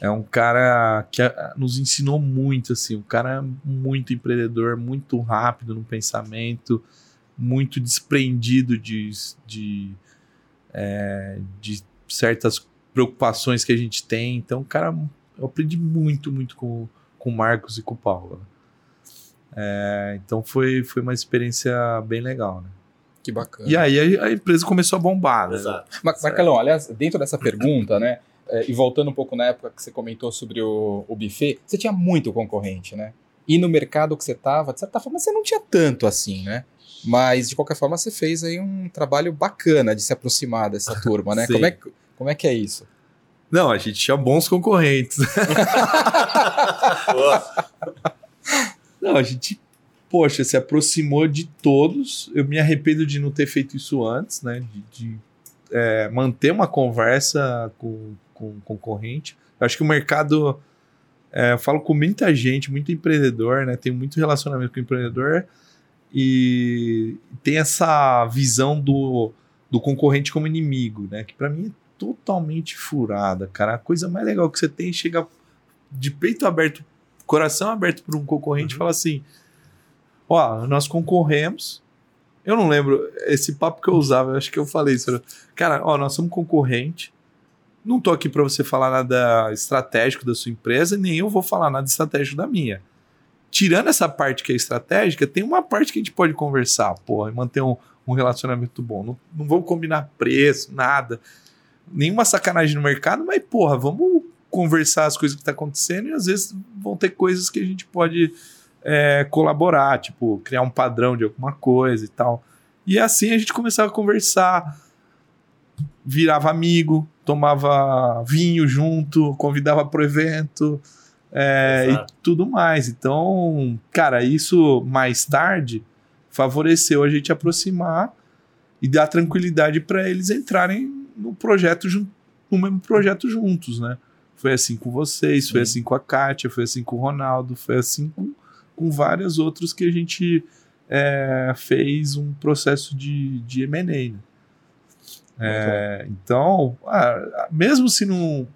É um cara que ah, nos ensinou muito, assim, um cara muito empreendedor, muito rápido no pensamento, muito desprendido de, de, é, de certas preocupações que a gente tem. Então, cara, eu aprendi muito, muito com, com o Marcos e com o Paulo. É, então foi, foi uma experiência bem legal, né? Que bacana. E aí a, a empresa começou a bombar, né? Exato. Ma- Marcelão, aliás, dentro dessa pergunta, né? É, E voltando um pouco na época que você comentou sobre o, o buffet, você tinha muito concorrente, né? E no mercado que você estava, de certa forma, você não tinha tanto assim, né? Mas, de qualquer forma, você fez aí um trabalho bacana de se aproximar dessa turma, né? Como é, que- como é que é isso? Não, a gente tinha bons concorrentes. Não, a gente, poxa, se aproximou de todos. Eu me arrependo de não ter feito isso antes, né? De, de, é, manter uma conversa com, com concorrente. Eu acho que o mercado. é, eu falo com muita gente, muito empreendedor, né? Tenho muito relacionamento com empreendedor e tem essa visão do, do concorrente como inimigo, né? Que para mim é totalmente furada, cara. A coisa mais legal que você tem é chegar de peito aberto, coração aberto para um concorrente e falar assim: Ó, nós concorremos. Eu não lembro esse papo que eu usava, eu acho que eu falei isso. né? Cara, ó, nós somos concorrente. Não tô aqui para você falar nada estratégico da sua empresa, nem eu vou falar nada estratégico da minha. Tirando essa parte que é estratégica, tem uma parte que a gente pode conversar, porra, e manter um, um relacionamento bom. Não, não vamos combinar preço, nada. Nenhuma sacanagem no mercado, mas, porra, vamos conversar as coisas que tá acontecendo e às vezes vão ter coisas que a gente pode é, colaborar, tipo, criar um padrão de alguma coisa e tal. E assim a gente começava a conversar, virava amigo, tomava vinho junto, convidava pro evento é, e tudo mais. Então, cara, isso mais tarde favoreceu a gente aproximar e dar tranquilidade para eles entrarem no projeto no mesmo projeto juntos, né? Foi assim com vocês, foi Sim. assim com a Kátia, foi assim com o Ronaldo, foi assim com, com vários outros que a gente é, fez um processo de, de M&A, né? É, então, ah, mesmo se não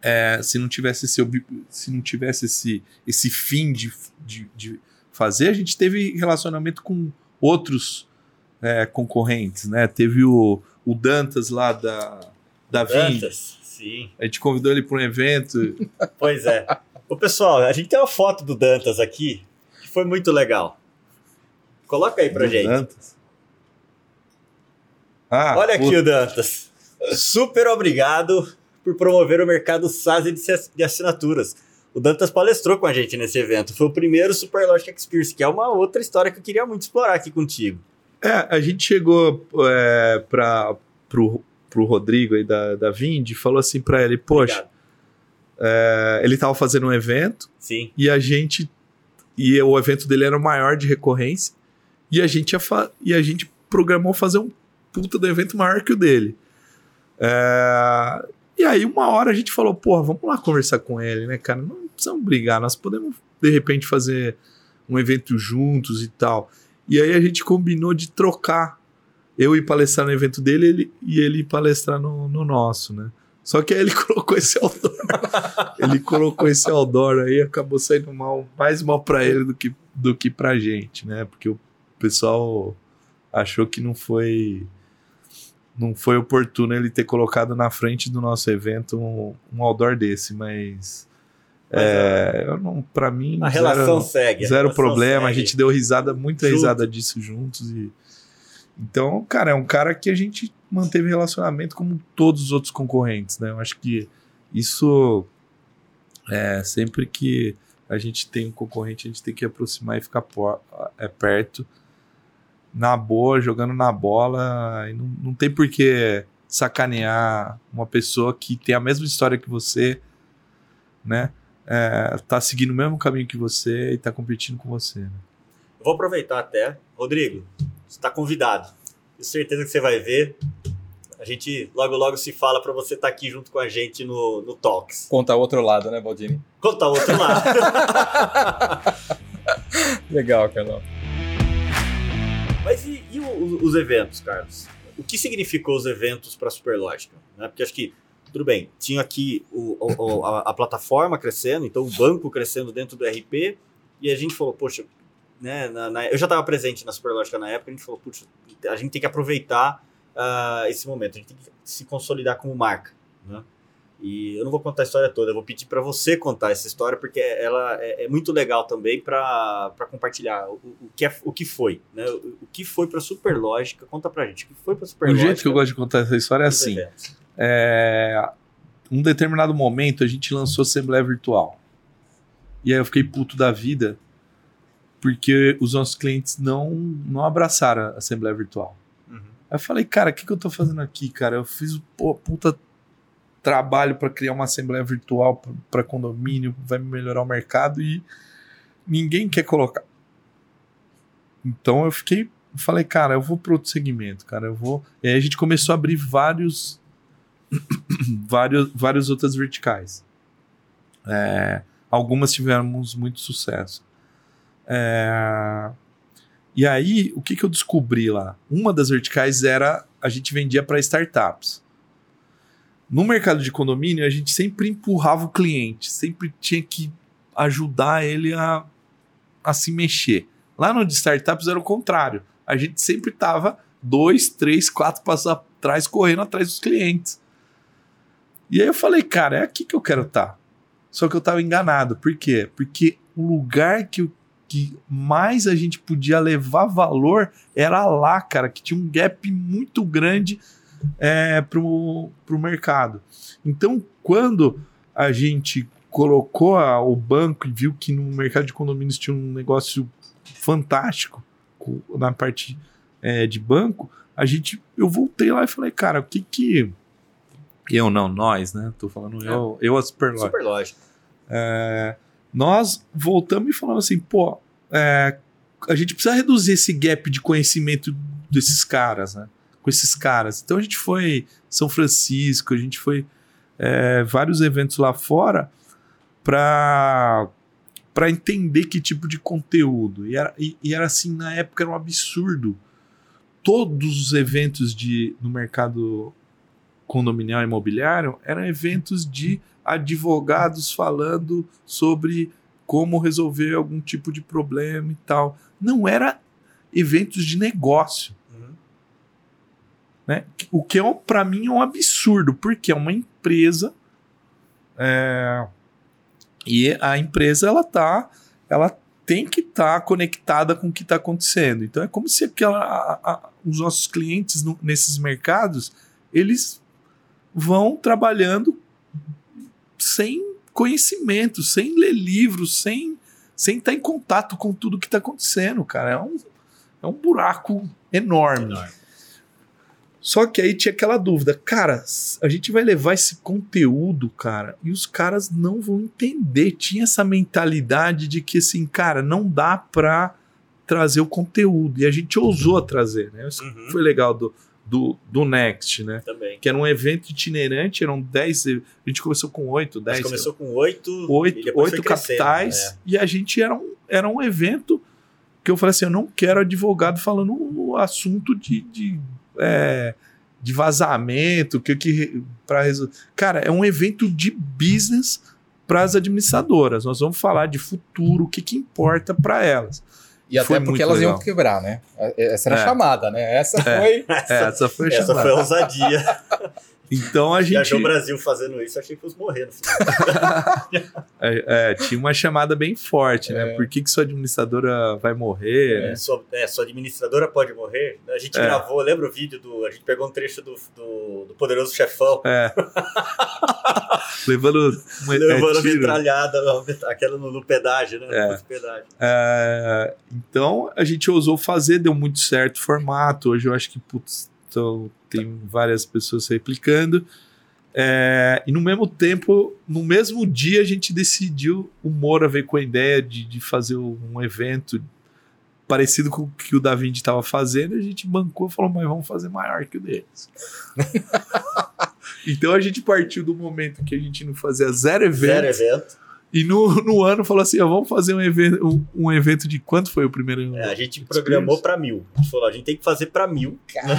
é, se não tivesse esse se não tivesse esse, esse fim de, de, de fazer, a gente teve relacionamento com outros é, concorrentes, né? Teve o, o Dantas lá da da Dantas, sim. a gente convidou ele para um evento. Pois é. Ô, pessoal, a gente tem uma foto do Dantas aqui, que foi muito legal. Coloca aí pra do gente. Dantas. Ah, Olha aqui o Dantas. Super obrigado por promover o mercado SaaS de assi- de assinaturas. O Dantas palestrou com a gente nesse evento. Foi o primeiro Superlogic Experience, que é uma outra história que eu queria muito explorar aqui contigo. É, a gente chegou é, para pro, pro Rodrigo aí da, da Vind e falou assim para ele, poxa, é, ele tava fazendo um evento Sim. e a gente e o evento dele era o maior de recorrência e a gente ia fa- e a gente programou fazer um puta do evento maior que o dele. É, e aí uma hora a gente falou, porra, vamos lá conversar com ele, né, cara? Não precisamos brigar, nós podemos de repente fazer um evento juntos e tal. E aí a gente combinou de trocar. Eu ir palestrar no evento dele ele, e ele ir palestrar no, no nosso, né? Só que aí ele colocou esse outdoor. ele colocou esse outdoor aí e acabou saindo mal, mais mal pra ele do que, do que pra gente, né? Porque o pessoal achou que não foi não foi oportuno ele ter colocado na frente do nosso evento um, um outdoor desse, mas Mas, é, eu não, para mim A zero- relação segue. a Zero relação problema, a segue. gente deu risada, muita Junto. risada disso juntos. E... Então, cara, é um cara que a gente manteve relacionamento como todos os outros concorrentes, né? Eu acho que isso é sempre que a gente tem um concorrente, a gente tem que aproximar e ficar po- é, perto, na boa, jogando na bola. E não, não tem por que sacanear uma pessoa que tem a mesma história que você, né? é, tá seguindo o mesmo caminho que você e tá competindo com você. né? Eu Vou aproveitar até. Rodrigo, você está convidado. Tenho certeza que você vai ver. A gente logo logo se fala para você estar aqui junto com a gente no, no Talks. Conta outro lado, né, Baldini? Conta o outro lado. Legal, Carlão. Mas e, e o- os eventos, Carlos? O que significou os eventos para a Superlógica? Né? Porque acho que, tudo bem, tinha aqui o, o- a, a plataforma crescendo, então o banco crescendo dentro do RP, e a gente falou, poxa, né, na- na- eu já estava presente na Superlógica na época, a gente falou, puxa, a gente tem que aproveitar ah, esse momento, a gente tem que se consolidar como marca. né? E eu não vou contar a história toda, eu vou pedir para você contar essa história, porque ela é, é muito legal também para compartilhar o, o, que é, o que foi, né? O, o que foi para Superlógica, conta pra gente, o que foi para Superlógica. O jeito que eu gosto de contar essa história é assim, é, um determinado momento a gente lançou Assembleia Virtual, e aí eu fiquei puto da vida, porque os nossos clientes não, não abraçaram a Assembleia Virtual. Uhum. Aí eu falei, cara, o que, que eu tô fazendo aqui, cara? Eu fiz pô, puta trabalho para criar uma assembleia virtual para condomínio, vai melhorar o mercado e ninguém quer colocar. Então eu fiquei, falei, cara, eu vou para outro segmento, cara, eu vou. E aí a gente começou a abrir vários, vários, várias outras verticais. É, algumas tivemos muito sucesso. É, e aí, o que, que eu descobri lá? Uma das verticais era a gente vendia para startups. No mercado de condomínio, a gente sempre empurrava o cliente, sempre tinha que ajudar ele a, a se mexer. Lá no de startups era o contrário. A gente sempre estava dois, três, quatro passos atrás, correndo atrás dos clientes. E aí eu falei, cara, é aqui que eu quero estar. Tá. Só que eu estava enganado. Por quê? Porque o lugar que, que mais a gente podia levar valor era lá, cara, que tinha um gap muito grande é, para o mercado. Então, quando a gente colocou a, o banco e viu que no mercado de condomínios tinha um negócio fantástico na parte é, de banco, a gente, eu voltei lá e falei, cara, o que que eu não, nós, né? Tô falando é. eu, eu a Superlógica. Superlógica. É, nós voltamos e falamos assim, pô, é, a gente precisa reduzir esse gap de conhecimento desses caras, né? Com esses caras. Então a gente foi São Francisco, a gente foi é, vários eventos lá fora para para entender que tipo de conteúdo. E era, e, e, era assim, na época era um absurdo. Todos os eventos de, no mercado condominial imobiliário eram eventos de advogados falando sobre como resolver algum tipo de problema e tal. Não era eventos de negócio. Né? O que é, para mim é um absurdo, porque é uma empresa é, e a empresa ela tá, ela tem que estar tá conectada com o que está acontecendo. Então é como se aquela, a, a, os nossos clientes no, nesses mercados eles vão trabalhando sem conhecimento, sem ler livros, sem sem estar tá em contato com tudo que está acontecendo, cara. É um, é um buraco enorme. enorme. Só que aí tinha aquela dúvida, cara, a gente vai levar esse conteúdo, cara, e os caras não vão entender. Tinha essa mentalidade de que, assim, cara, não dá pra trazer o conteúdo. E a gente ousou trazer, né? Isso uhum. foi legal do, do, do Next, né? Também. Que era um evento itinerante, eram 10. A gente começou com 8, 10. A gente começou com 8. 8, 8 capitais. É. E a gente era um, era um evento que eu falei assim: eu não quero advogado falando o assunto de, de é, de vazamento, que que para resolver. Cara, é um evento de business para as administradoras. Nós vamos falar de futuro, o que que importa para elas. E até foi porque elas legal. iam quebrar, né? Essa era é. a chamada, né? Essa é. foi. Essa, essa foi a chamada. Essa foi a ousadia. Então a gente. Viajou o Brasil fazendo isso, achei que fosse morrer no final. é, é, tinha uma chamada bem forte, né? É. Por que, que sua administradora vai morrer? É, né? sua, é, sua administradora pode morrer? A gente é. gravou, lembra o vídeo do. A gente pegou um trecho do, do, do Poderoso Chefão. É. Levando uma Levando é, metralhada, aquela no, no pedágio, né? É. Pedágio. É, então a gente ousou fazer, deu muito certo o formato. Hoje eu acho que, putz, então tem várias pessoas replicando. É, e no mesmo tempo, no mesmo dia, a gente decidiu, o Moura veio com a ideia de, de fazer um evento parecido com o que o David estava fazendo, a gente bancou e falou, mas vamos fazer maior que o deles. então a gente partiu do momento que a gente não fazia zero evento. Zero evento. E no, no ano falou assim: ó, vamos fazer um evento, um, um evento de quanto foi o primeiro? É, a gente programou para mil. A gente falou: a gente tem que fazer para mil. Cara.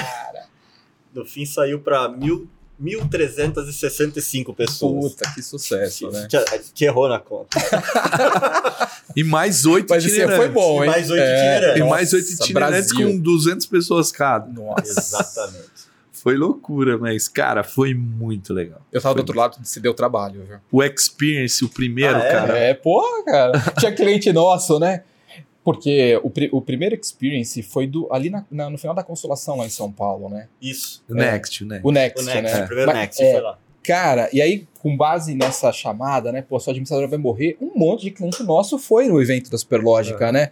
No fim saiu para mil. 1.365 pessoas. Puta, que sucesso, né? A gente errou na conta. e mais oito Mas itinerantes. foi bom, hein? E mais oito é, itinerantes. E mais oito itinerantes Brasil. com 200 pessoas cada. Nossa. Exatamente. foi loucura, mas, cara, foi muito legal. Eu tava Foi do outro lado, se deu trabalho, viu? O Experience, o primeiro, Ah, é? cara. É, porra, cara. Tinha cliente nosso, né? Porque o, o primeiro experience foi do, ali na- na- no final da Consolação, lá em São Paulo, né? Isso. O Next, o Next. O Next, O Next, né? o primeiro Mas, Next é, foi lá. Cara, e aí, com base nessa chamada, né? Pô, sua administradora vai morrer. Um monte de cliente nosso foi no evento da Superlógica, né?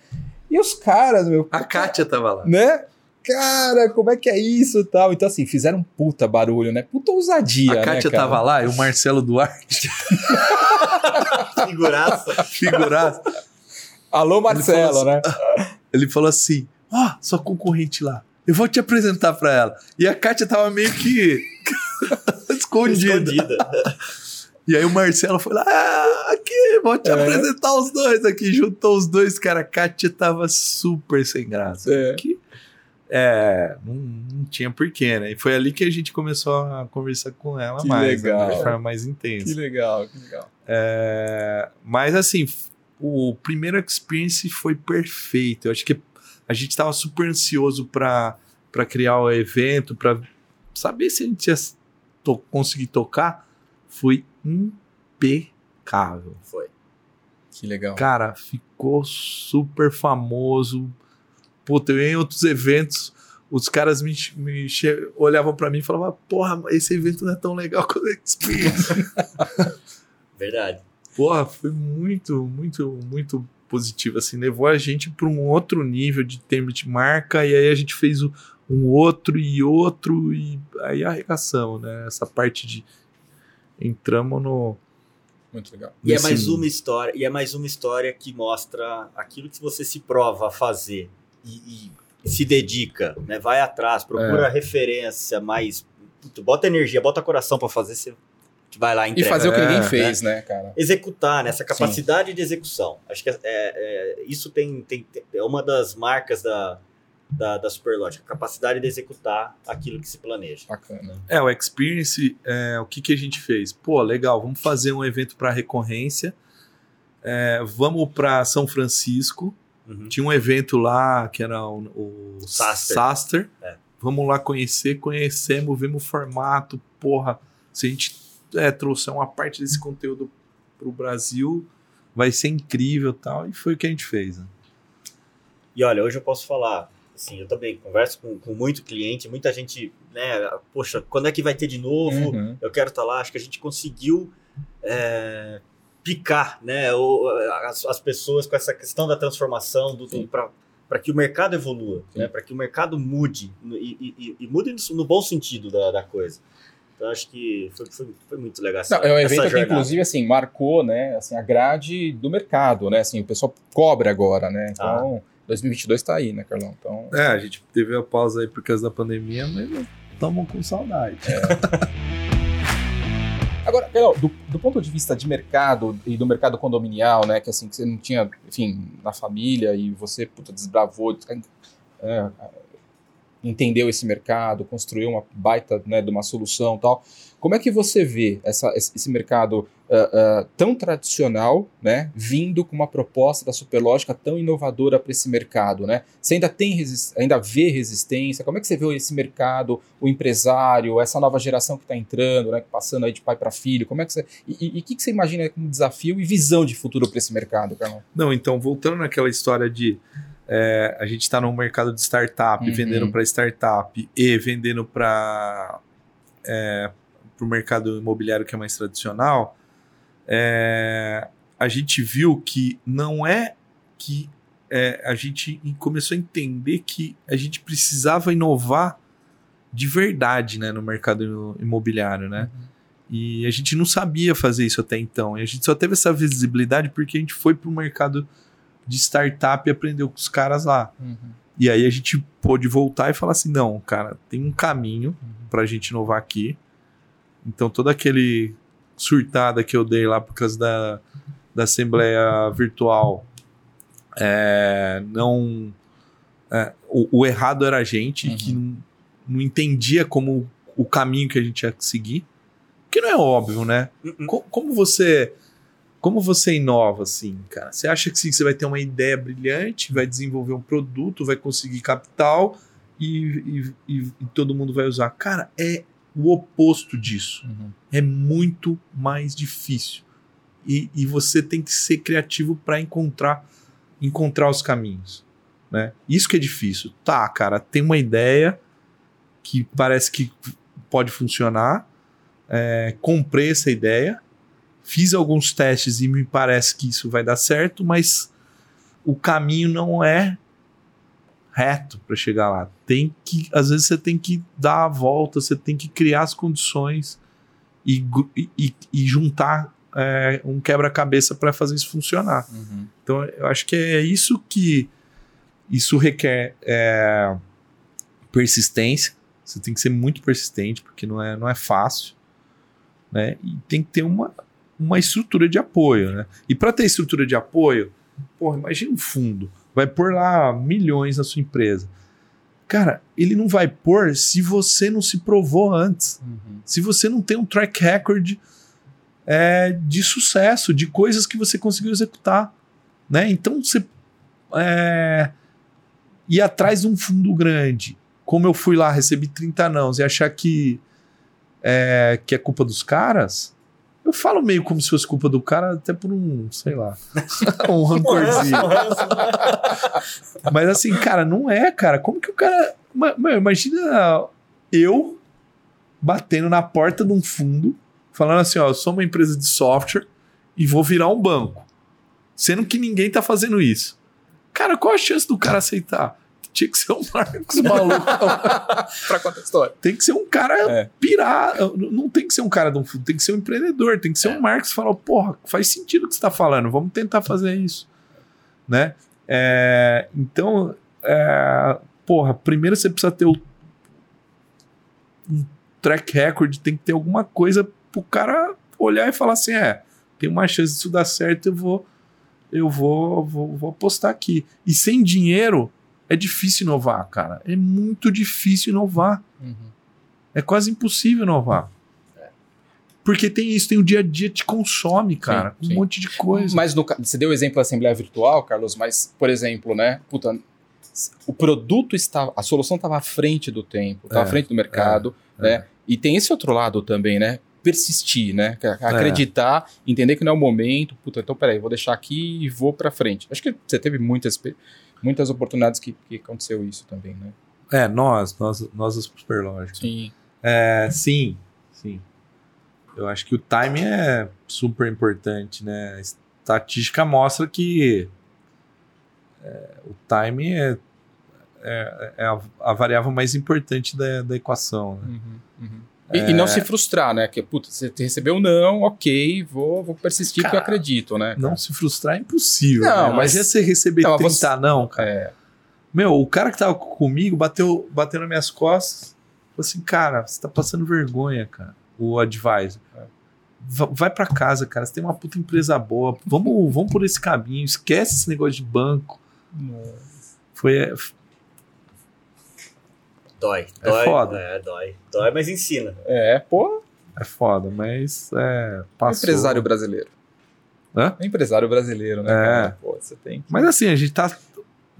E os caras, meu. A Kátia tava lá. Né? Cara, como é que é isso e tal? Então, assim, fizeram um puta barulho, né? Puta ousadia, A né, Kátia cara? tava lá e o Marcelo Duarte, Figuraça. figuraça, Alô, Marcelo, falou né? ele falou assim: Ó, sua concorrente lá, eu vou te apresentar pra ela. E a Kátia tava meio que escondida. Escondida. E aí o Marcelo foi lá, ah, aqui, vou te É. apresentar os dois aqui. Juntou os dois, cara. A Kátia tava super sem graça. É. Que, é, não, não tinha porquê, né? E foi ali que a gente começou a conversar com ela Que mais, né? legal. de forma mais Que intensa. legal, que legal. É, mas assim, o primeiro experience foi perfeito. Eu acho que a gente tava super ansioso para criar o evento, para saber se a gente ia to conseguir tocar. Foi impecável. Foi. Que legal. Cara, ficou super famoso. Puta, eu ia em outros eventos, os caras me, me olhavam pra mim e falavam: Porra, esse evento não é tão legal quanto o Experience. Verdade. Porra, foi muito, muito, muito positivo. Assim, levou a gente para um outro nível de termo de marca, e aí a gente fez o- um outro e outro, e aí arregaçamos, né? Essa parte de. Entramos no. Muito legal. E é mais uma história, e é mais uma história que mostra aquilo que você se prova a fazer e, e se dedica, né? Vai atrás, procura referência, mais bota energia, bota coração pra fazer, você vai lá e E fazer o que É, ninguém né? fez, né, cara? executar, né? Essa capacidade de execução. Acho que é, é, isso tem, tem, é uma das marcas da, da, da Superlógica, capacidade de executar aquilo que se planeja. Bacana. É, o Experience, é, o que, que a gente fez? Pô, legal, vamos fazer um evento para recorrência. É, vamos para São Francisco. Uhum. Tinha um evento lá que era o, o Saster. Saster. É. Vamos lá conhecer, conhecemos, vimos o formato. Porra, se a gente é, trouxer uma parte desse conteúdo pro Brasil, vai ser incrível e tal. E foi o que a gente fez. Né? E olha, hoje eu posso falar, assim, eu também converso com, com muito cliente, muita gente, né, poxa, quando é que vai ter de novo? Uhum. Eu quero estar lá. Acho que a gente conseguiu é, picar, né, o- as, as pessoas com essa questão da transformação, do, Sim. para que o mercado evolua, né, para que o mercado mude no- e, e- e- e mude no, no bom sentido da, da coisa. Então acho que foi, foi, foi muito legal essa, Não, é um essa evento que, inclusive, assim, marcou, né, assim, a grade do mercado, né? Assim, o pessoal cobra agora, né? Então, 2022 tá aí, né, Carlão? Então, É, a gente teve a pausa aí por causa da pandemia, mas estamos com saudade. Agora, Carol, do, do ponto de vista de mercado e do mercado condominial, né, que assim, que você não tinha, enfim, na família e você puta, desbravou, é, entendeu esse mercado, construiu uma baita né, de uma solução tal. Como é que você vê essa, esse mercado ah, ah, tão tradicional, né, vindo com uma proposta da Superlógica tão inovadora para esse mercado, né? Você ainda tem ainda vê resistência? Como é que você vê esse mercado, o empresário, essa nova geração que está entrando, né, passando aí de pai para filho? Como é que você e o que, que você imagina como desafio e visão de futuro para esse mercado, Carlão? Não, então, voltando naquela história de é, a gente está no mercado de startup, Uhum. vendendo para startup e vendendo para o mercado imobiliário que é mais tradicional, é, a gente viu que não é que é, a gente começou a entender que a gente precisava inovar de verdade né, no mercado imobiliário, né? E a gente não sabia fazer isso até então. E a gente só teve essa visibilidade porque a gente foi para o mercado de startup e aprendeu com os caras lá. E aí a gente pôde voltar e falar assim: não, cara, tem um caminho para a gente inovar aqui. Então, todo aquele surtada que eu dei lá por causa da, da Assembleia Virtual, é, não. é, o, o errado era a gente, Uhum. que não, não entendia como o caminho que a gente ia seguir. Que não é óbvio, né? Uh-uh. Co- como você como você inova assim, cara? Você acha que sim, você vai ter uma ideia brilhante, vai desenvolver um produto, vai conseguir capital e, e, e- e todo mundo vai usar. Cara, é o oposto disso. Uhum. É muito mais difícil. E, e você tem que ser criativo para encontrar encontrar os caminhos, né? Isso que é difícil. Tá, cara, tem uma ideia que parece que pode funcionar. é, comprei essa ideia, fiz alguns testes e me parece que isso vai dar certo, mas o caminho não é reto para chegar lá. Tem que, às vezes você tem que dar a volta, você tem que criar as condições e, e- e juntar é, um quebra-cabeça para fazer isso funcionar. Uhum. Então eu acho que é isso que isso requer é, persistência. Você tem que ser muito persistente porque não é, não é fácil, né? E tem que ter uma, uma estrutura de apoio, né? E para ter estrutura de apoio, porra, imagina um fundo, vai pôr lá milhões na sua empresa. Cara, ele não vai pôr se você não se provou antes Uhum. se você não tem um track record é, de sucesso, de coisas que você conseguiu executar, né? Então você é, ir atrás de um fundo grande, como eu fui lá, recebi 30 nãos e achar que é, que é culpa dos caras, eu falo meio como se fosse culpa do cara, até por um, sei lá, um rancorzinho. Mas assim, cara, não é, cara. Como que o cara. Ma- Mano, imagina eu batendo na porta de um fundo, falando assim: ó, eu sou uma empresa de software e vou virar um banco. Sendo que ninguém tá fazendo isso. Cara, qual a chance do cara aceitar? Tinha que ser um Marcos maluco. pra contar a história. tem que ser um cara É. pirado. Não tem que ser um cara de um fundo, tem que ser um empreendedor, tem que ser É. um Marcos que fala, porra, faz sentido o que você tá falando, vamos tentar fazer isso. Né? É, então, é, porra, primeiro você precisa ter o, um track record, tem que ter alguma coisa pro cara olhar e falar assim: é, tem uma chance disso dar certo, eu vou, eu vou, vou, vou apostar aqui. E sem dinheiro é difícil inovar, cara. É muito difícil inovar. Uhum. É quase impossível inovar. Porque tem isso, tem o dia a dia te consome, cara, sim. um monte de coisa. Mas no você deu o exemplo da Assembleia Virtual, Carlos, mas, por exemplo, né? Puta, o produto estava. A solução estava à frente do tempo, estava É, à frente do mercado, é. né? E tem esse outro lado também, né? Persistir, né? Acreditar, entender que não é o momento. Puta, então peraí, vou deixar aqui e vou pra frente. Acho que você teve muitas, pe- muitas oportunidades que, que aconteceu isso também, né? É, nós, nós, nós as Superlógicas. Sim. É, sim, sim. Eu acho que o time é super importante, né? A estatística mostra que é, o time é, é, é a, a variável mais importante da, da equação. Né? Uhum, uhum. E, e não se frustrar, né? Que, puta, você recebeu não, ok, vou, vou persistir que eu Cara, acredito, né? Não se frustrar é impossível. Não, né? mas- Imagina você receber Não, 30 você- não, cara. É, Meu, o cara que tava comigo bateu, bateu nas minhas costas. Falou assim, cara, você tá passando vergonha, cara. O advisor. Va- Vai pra casa, cara. Você tem uma puta empresa boa. Vamos, vamos por esse caminho. Esquece esse negócio de banco. Foi. É, Dói, É dói. foda. É, dói. Dói, mas ensina. é pô, É foda, mas é. Passou. empresário brasileiro. Hã? É empresário brasileiro, né? É. cara? Pô, você tem que... Mas assim, a gente tá,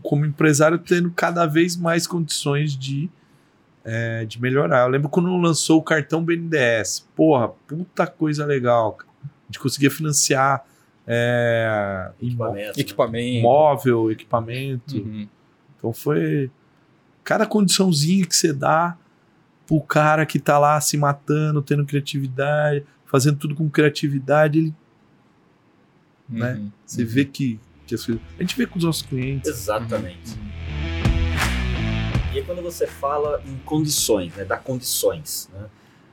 como empresário, tendo cada vez mais condições de, é, de melhorar. Eu lembro quando lançou o cartão BNDES. Porra, puta coisa legal. gente conseguia financiar é, imó- Equipamento. né? Equipamento. móvel, equipamento. Uhum. Então foi. Cada condiçãozinha que você dá pro cara que tá lá se matando, tendo criatividade, fazendo tudo com criatividade, ele, né? Uhum. você Uhum. vê que, que as coisas- A gente vê com os nossos clientes. Exatamente. E aí quando você fala em condições, né, dar condições, né,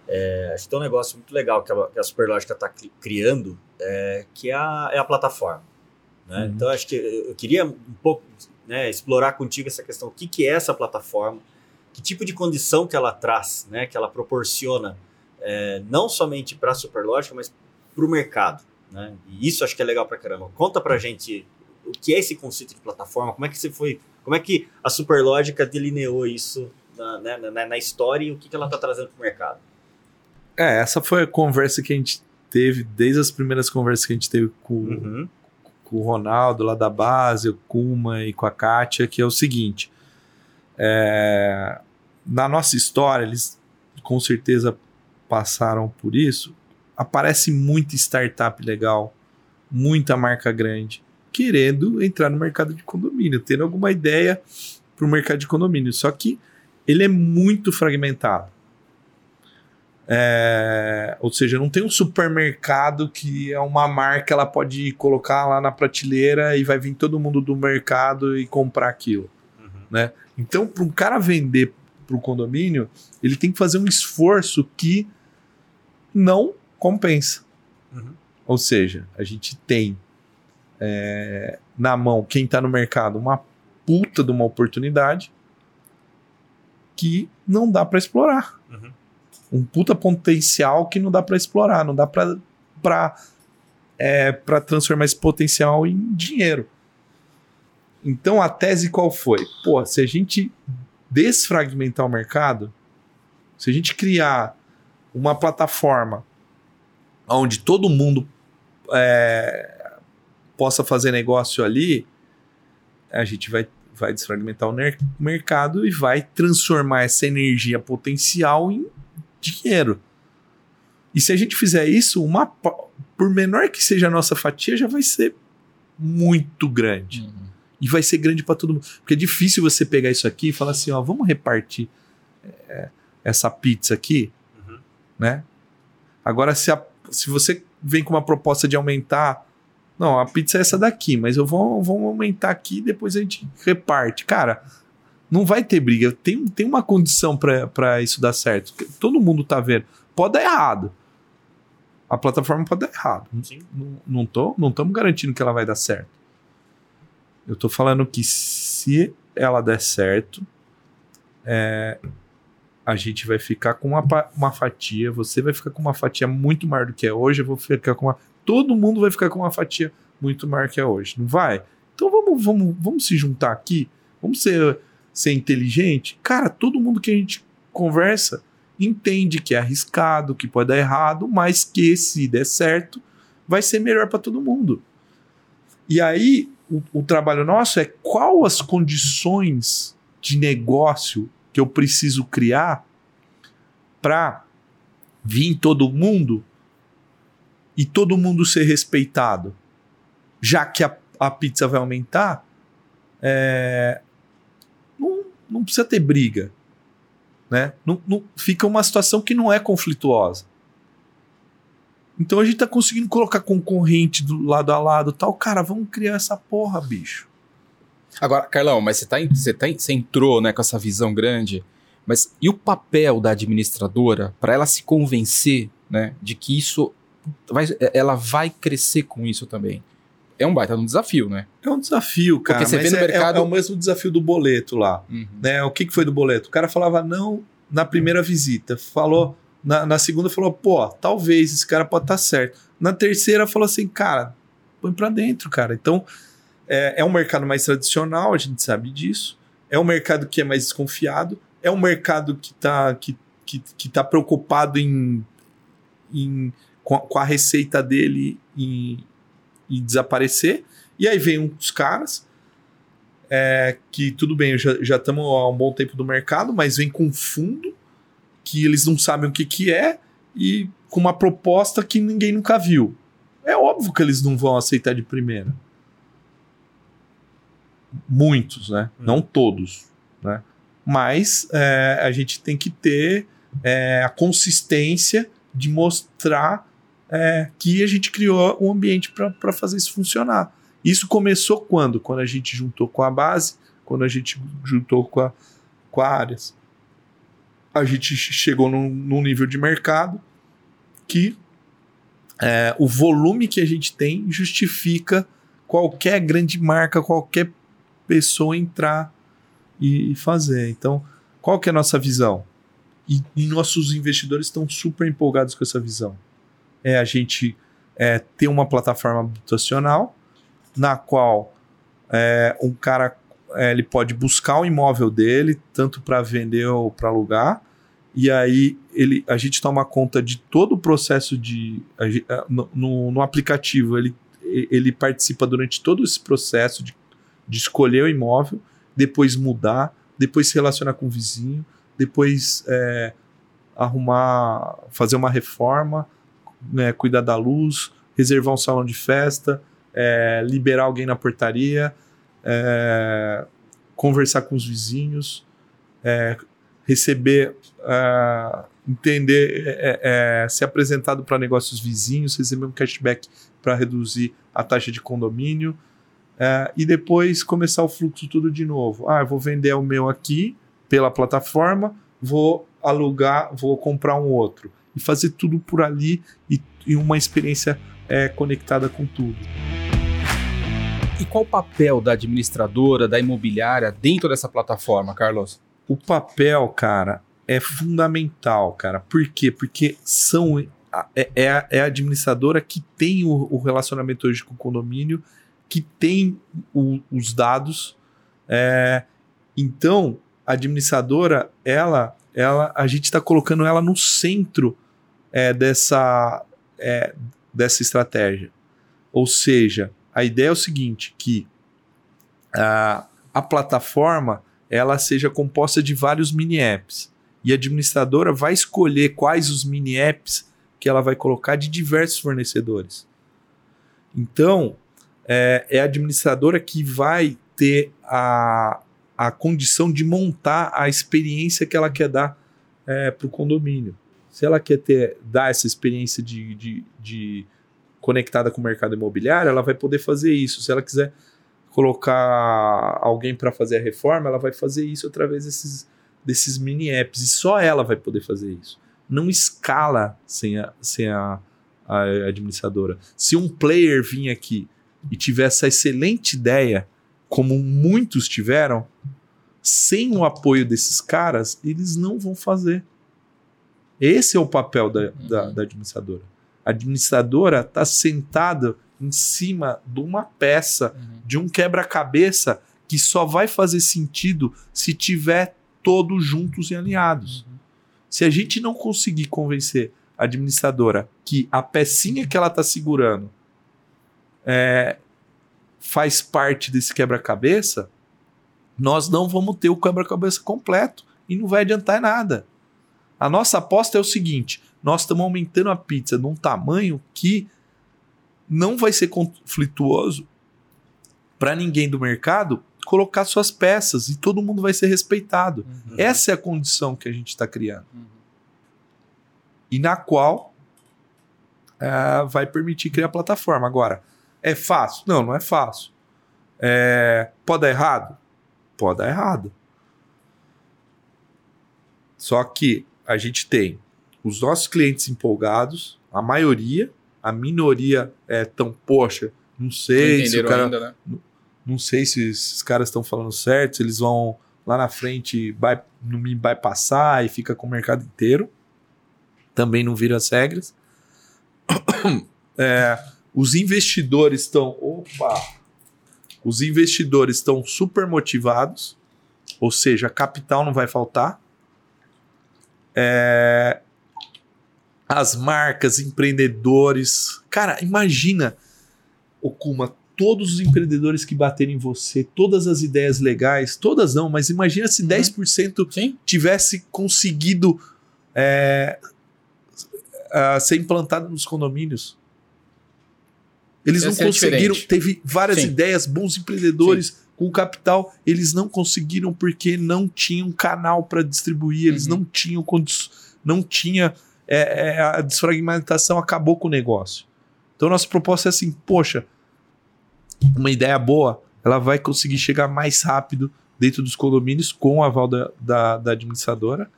é, acho que tem um negócio muito legal que a, que a Superlógica está criando, é, que é a, é a plataforma. Né? Uhum. Então acho que eu eu queria um pouco né, explorar contigo essa questão, o que, que é essa plataforma, que tipo de condição que ela traz, né, que ela proporciona, é, não somente para a Superlógica, mas para o mercado. Né? E isso acho que é legal para caramba. Conta pra gente o que é esse conceito de plataforma, como é que você foi, como é que a Superlógica delineou isso na, né, na, na história e o que, que ela está trazendo para o mercado. É, essa foi a conversa que a gente teve, desde as primeiras conversas que a gente teve com, Uhum. Com o Ronaldo lá da base, o Kuma e com a Kátia, que é o seguinte: É, na nossa história, eles com certeza passaram por isso. Aparece muita startup legal, muita marca grande, querendo entrar no mercado de condomínio, tendo alguma ideia para o mercado de condomínio. Só que ele é muito fragmentado. É, ou seja, não tem um supermercado que é uma marca, ela pode colocar lá na prateleira e vai vir todo mundo do mercado e comprar aquilo. Uhum. Né? Então, para um cara vender para o condomínio, ele tem que fazer um esforço que não compensa. Uhum. Ou seja, a gente tem é, na mão quem está no mercado uma puta de uma oportunidade que não dá para explorar. Uhum. Um puta potencial que não dá para explorar, não dá para é, para transformar esse potencial em dinheiro. Então a tese qual foi? Pô, se a gente desfragmentar o mercado, se a gente criar uma plataforma onde todo mundo é, possa fazer negócio ali, a gente vai, vai desfragmentar o mercado e vai transformar essa energia potencial em dinheiro. E se a gente fizer isso, uma, por menor que seja a nossa fatia, já vai ser muito grande. Uhum. E vai ser grande para todo mundo. Porque é difícil você pegar isso aqui e falar assim: ó, vamos repartir é, essa pizza aqui, uhum. né? Agora, se, a, se você vem com uma proposta de aumentar não, a pizza é essa daqui, mas eu vou, vou aumentar aqui e depois a gente reparte. Cara, não vai ter briga. Tem, tem uma condição para isso dar certo. Todo mundo tá vendo. Pode dar errado. A plataforma pode dar errado. Sim. Não, não tô, não estamos garantindo que ela vai dar certo. Eu tô falando que se ela der certo, é, a gente vai ficar com uma, uma fatia, você vai ficar com uma fatia muito maior do que é hoje, eu vou ficar com uma todo mundo vai ficar com uma fatia muito maior que é hoje. Não vai? Então vamos, vamos, vamos se juntar aqui, vamos ser, ser inteligente. Cara, todo mundo que a gente conversa entende que é arriscado, que pode dar errado, mas que se der certo, vai ser melhor para todo mundo. E aí, o, o trabalho nosso é qual as condições de negócio que eu preciso criar para vir todo mundo e todo mundo ser respeitado, já que a, a pizza vai aumentar, é, não, precisa ter briga. Né? Não, não, fica uma situação que não é conflituosa. Então a gente tá conseguindo colocar concorrente do lado a lado tal. Cara, vamos criar essa porra, bicho. Agora, Carlão, mas você, tá, você, tá, você entrou né, com essa visão grande, mas e o papel da administradora para ela se convencer né, de que isso vai, ela vai crescer com isso também. É um baita um desafio, né? É um desafio, cara. Porque você vê no é, mercado... é, é, o mesmo desafio do boleto lá. Uhum. Né? O que, que foi do boleto? O cara falava não na primeira visita. Falou. Na, na segunda falou, pô, talvez esse cara pode estar tá certo. Na terceira falou assim, cara, põe pra dentro, cara. Então, é, é um mercado mais tradicional, a gente sabe disso. É um mercado que é mais desconfiado. É um mercado que tá, que, que, que tá preocupado em, em com a, com a receita dele e, e, desaparecer. E aí vem uns caras é, que, tudo bem, já estamos há um bom tempo no mercado, mas vem com fundo que eles não sabem o que, que é e com uma proposta que ninguém nunca viu. É óbvio que eles não vão aceitar de primeira. Muitos, né? Hum. Não todos, né? Mas é, a gente tem que ter é, a consistência de mostrar é, que a gente criou um ambiente para fazer isso funcionar. Isso começou quando? Quando a gente juntou com a base, quando a gente juntou com a, com a áreas. A gente chegou num, num nível de mercado que é, o volume que a gente tem justifica qualquer grande marca, qualquer pessoa entrar e, fazer. Então, qual que é a nossa visão? E, e nossos investidores estão super empolgados com essa visão é a gente é, ter uma plataforma habitacional na qual é, um cara é, ele pode buscar o imóvel dele, tanto para vender ou para alugar, e aí ele, a gente toma conta de todo o processo de. A, no, no, no, aplicativo, ele, ele participa durante todo esse processo de, de escolher o imóvel, depois mudar, depois se relacionar com o vizinho, depois é, arrumar, fazer uma reforma, né, cuidar da luz, reservar um salão de festa, é, liberar alguém na portaria, é, conversar com os vizinhos, é, receber, é, entender, é, é, ser apresentado para negócios vizinhos, receber um cashback para reduzir a taxa de condomínio e depois começar o fluxo tudo de novo. Ah, eu vou vender o meu aqui pela plataforma, vou alugar, vou comprar um outro e fazer tudo por ali e, e uma experiência conectada com tudo. E qual o papel da administradora, da imobiliária dentro dessa plataforma, Carlos? O papel, cara, é fundamental, cara. Por quê? Porque são é, é, a, é a administradora que tem o, o, relacionamento hoje com o condomínio, que tem o, os dados. É, então, a administradora, ela, ela, a gente está colocando ela no centro é, dessa, é, dessa estratégia. Ou seja, a ideia é o seguinte, que a, a plataforma ela seja composta de vários mini apps e a administradora vai escolher quais os mini apps que ela vai colocar de diversos fornecedores. Então, é, é a administradora que vai ter a, a condição de montar a experiência que ela quer dar é, para o condomínio. Se ela quer ter, dar essa experiência de, de, de conectada com o mercado imobiliário, ela vai poder fazer isso. Se ela quiser colocar alguém para fazer a reforma, ela vai fazer isso através desses, desses mini apps. E só ela vai poder fazer isso. Não escala sem a, sem a, a administradora. Se um player vir aqui e tiver essa excelente ideia, como muitos tiveram, sem o apoio desses caras, eles não vão fazer. Esse é o papel da, da, uhum. da administradora administradora está sentada em cima de uma peça, uhum. de um quebra-cabeça que só vai fazer sentido se tiver todos juntos e alinhados. Uhum. Se a gente não conseguir convencer a administradora que a pecinha que ela está segurando é, faz parte desse quebra-cabeça, nós não vamos ter o quebra-cabeça completo e não vai adiantar nada. A nossa aposta é o seguinte: nós estamos aumentando a pizza num tamanho que não vai ser conflituoso para ninguém do mercado colocar suas peças e todo mundo vai ser respeitado. Uhum. Essa é a condição que a gente está criando. Uhum. E na qual uh, vai permitir criar a plataforma. Agora, é fácil? Não, não é fácil. É, pode dar errado? Pode dar errado. Só que a gente tem os nossos clientes empolgados, a maioria, a minoria é tão, poxa, não sei se cara, ainda, né? não, não, sei se esses caras estão falando certo, se eles vão lá na frente vai, não me vai passar e fica com o mercado inteiro. Também não vira as regras. É, os investidores estão. Opa! Os investidores estão super motivados, ou seja, capital não vai faltar. É, as marcas, empreendedores. Cara, imagina, Okuma, todos os empreendedores que baterem em você, todas as ideias legais, todas não, mas imagina se uhum. 10% Sim. tivesse conseguido é, ser implantado nos condomínios. Eles não conseguiram, diferente. teve várias Sim. ideias, bons empreendedores Sim. com capital, eles não conseguiram porque não tinham canal para distribuir, eles uhum. não tinham não tinha é, é, a desfragmentação acabou com o negócio. Então, nossa proposta é assim: poxa, uma ideia boa, ela vai conseguir chegar mais rápido dentro dos condomínios com o aval da, da, da administradora,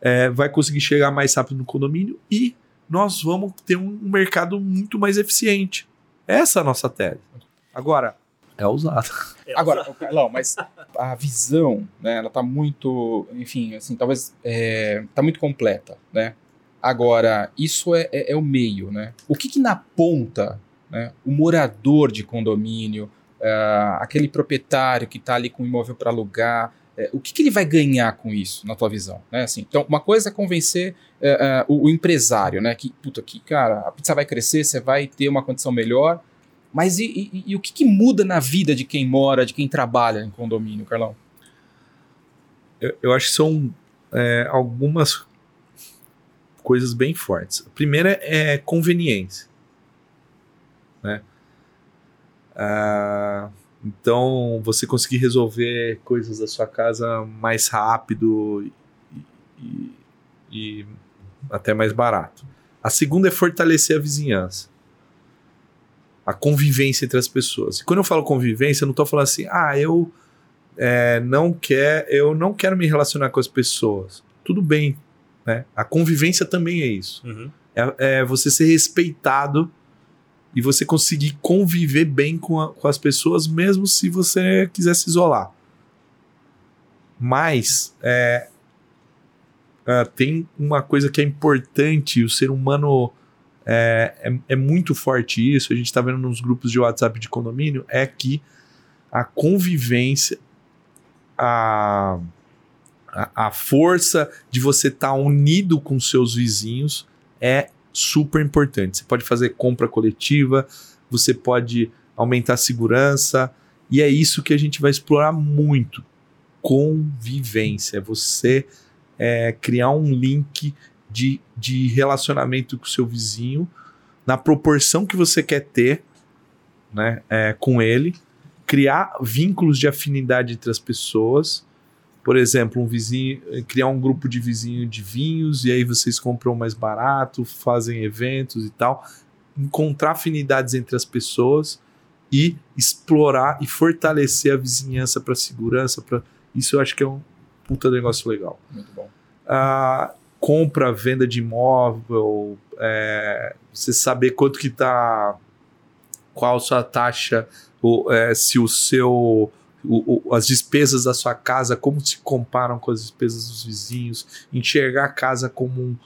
é, vai conseguir chegar mais rápido no condomínio e nós vamos ter um mercado muito mais eficiente. Essa é a nossa tese. Agora, é usado. Agora, Carlão, mas a visão, né, ela tá muito, enfim, assim, talvez é, tá muito completa, né? Agora, isso é, é, é o meio, né? O que, que na ponta, né, o morador de condomínio, uh, aquele proprietário que está ali com o imóvel para alugar, uh, o que, que, ele vai ganhar com isso, na tua visão? Né? Assim, então, uma coisa é convencer uh, o, o, empresário, né? Que, puta, que, cara, a pizza vai crescer, você vai ter uma condição melhor, mas e, e, e o que, que muda na vida de quem mora, de quem trabalha em condomínio, Carlão? eu, eu acho que são é, algumas coisas bem fortes. A primeira é conveniência. Né? Ah, então, você conseguir resolver coisas da sua casa mais rápido e, e, e até mais barato. A segunda é fortalecer a vizinhança. A convivência entre as pessoas. E quando eu falo convivência, eu não estou falando assim, ah, eu é, não quer, eu não quero me relacionar com as pessoas. Tudo bem, né? A convivência também é isso. Uhum. É, é você ser respeitado e você conseguir conviver bem com, a, com as pessoas, mesmo se você quiser se isolar. Mas é, é, tem uma coisa que é importante, o ser humano é, é, é muito forte isso, a gente está vendo nos grupos de WhatsApp de condomínio, é que a convivência, a, a, a força de você estar tá unido com seus vizinhos é super importante. Você pode fazer compra coletiva, você pode aumentar a segurança, e é isso que a gente vai explorar muito. Convivência. Você é, criar um link de, de relacionamento com o seu vizinho na proporção que você quer ter né, é, com ele, criar vínculos de afinidade entre as pessoas por exemplo, um vizinho, criar um grupo de vizinho de vinhos e aí vocês compram mais barato, fazem eventos e tal, encontrar afinidades entre as pessoas e explorar e fortalecer a vizinhança para segurança, para isso eu acho que é um puta negócio legal. Muito bom. A compra, venda de imóvel, é, você saber quanto que tá, qual a sua taxa, ou, é, se o seu o, o, as despesas da sua casa, como se comparam com as despesas dos vizinhos, enxergar a casa como um,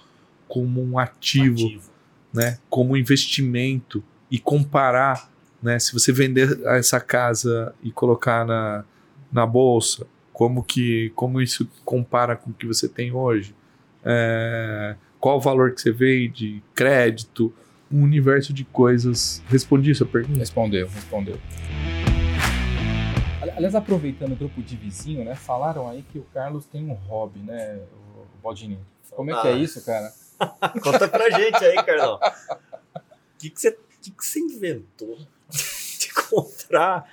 como um ativo, ativo. Né, como um investimento e comparar, né, se você vender essa casa e colocar na, na bolsa, como que como isso compara com o que você tem hoje, é, qual o valor que você vende, crédito, um universo de coisas. Respondi sua pergunta? Respondeu, respondeu. Aliás, aproveitando o grupo de vizinho, né? Falaram aí que o Carlos tem um hobby, né, o Baldini? Como é ah. que é ah. isso, cara? Conta pra gente aí, Carlão. O que, que, você, que, que você inventou de comprar?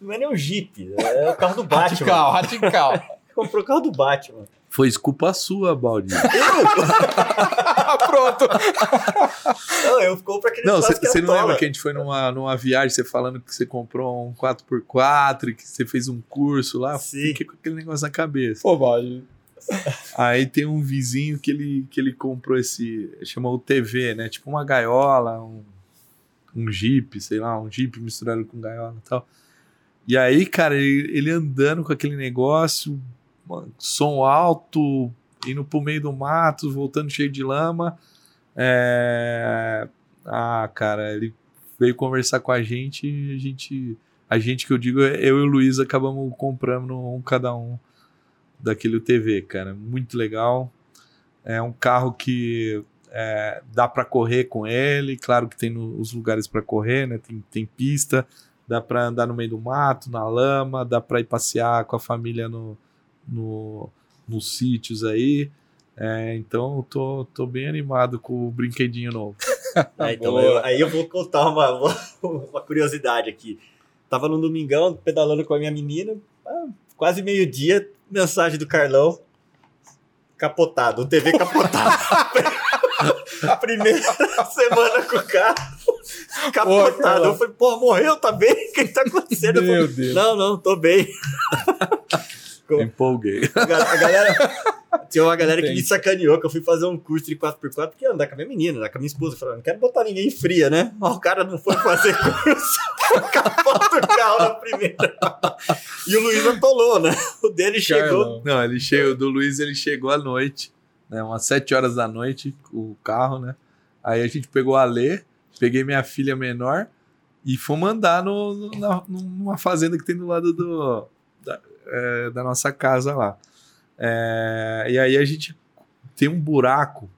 Não é nem um Jeep, é o carro do Batman. Radical, radical. Comprou o carro do Batman. Foi culpa sua, Baldi. Pronto. Não, eu compro aquele Não, você não lembra que a gente foi numa, numa viagem, você falando que você comprou um 4x4 e que você fez um curso lá? Sim. Fiquei com aquele negócio na cabeça. Pô, Baldi. Aí tem um vizinho que ele, que ele comprou esse. chamou o TV, né? Tipo uma gaiola, um, um jeep, sei lá, um jeep misturado com gaiola e tal. E aí, cara, ele, ele andando com aquele negócio, som alto, indo pro meio do mato, voltando cheio de lama. É... Ah, cara, ele veio conversar com a gente e a gente. A gente que eu digo, eu e o Luiz acabamos comprando um cada um daquele TV, cara. Muito legal. É um carro que é, dá para correr com ele. Claro que tem no, os lugares para correr, né? Tem, tem pista, dá para andar no meio do mato, na lama, dá para ir passear com a família no, no, nos sítios aí. É, então eu tô, tô bem animado com o brinquedinho novo. É, então eu, aí eu vou contar uma, uma, curiosidade aqui. Tava no domingão pedalando com a minha menina, ah, quase meio-dia, mensagem do Carlão. Capotado, o TV capotado. a primeira semana com o carro capotado. Pô, eu falei, pô, morreu, tá bem? O que tá acontecendo? Meu Deus. Não, não, tô bem. Empolguei. A galera. Tinha uma galera que me sacaneou que eu fui fazer um curso de 4x4 porque andar com a minha menina, andar com a minha esposa. Falando, não quero botar ninguém fria, né? Mas o cara não foi fazer curso. Capota o carro na primeira. E o Luiz atolou, né? O dele chegou. Não, ele chegou. O do Luiz ele chegou à noite, né? Umas 7 horas da noite, o carro, né? Aí a gente pegou a Lê, peguei minha filha menor e fomos andar no, no, na, numa fazenda que tem do lado do. Da, é, da nossa casa lá. É, e aí a gente tem um buraco,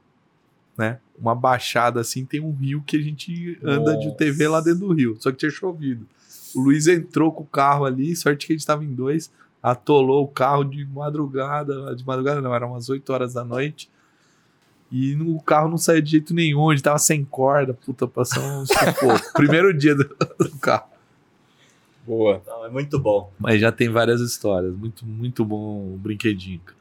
né? Uma baixada assim, tem um rio que a gente anda nossa. de TV lá dentro do rio. Só que tinha chovido. O Luiz entrou com o carro ali, sorte que a gente estava em dois. atolou o carro de madrugada, de madrugada não, eram umas 8 horas da noite. E no, o carro não saía de jeito nenhum, a gente tava sem corda, puta, passou um sufoco. Primeiro dia do, do carro. Boa. Não, é muito bom. Mas já tem várias histórias, muito, muito bom o brinquedinho. cara.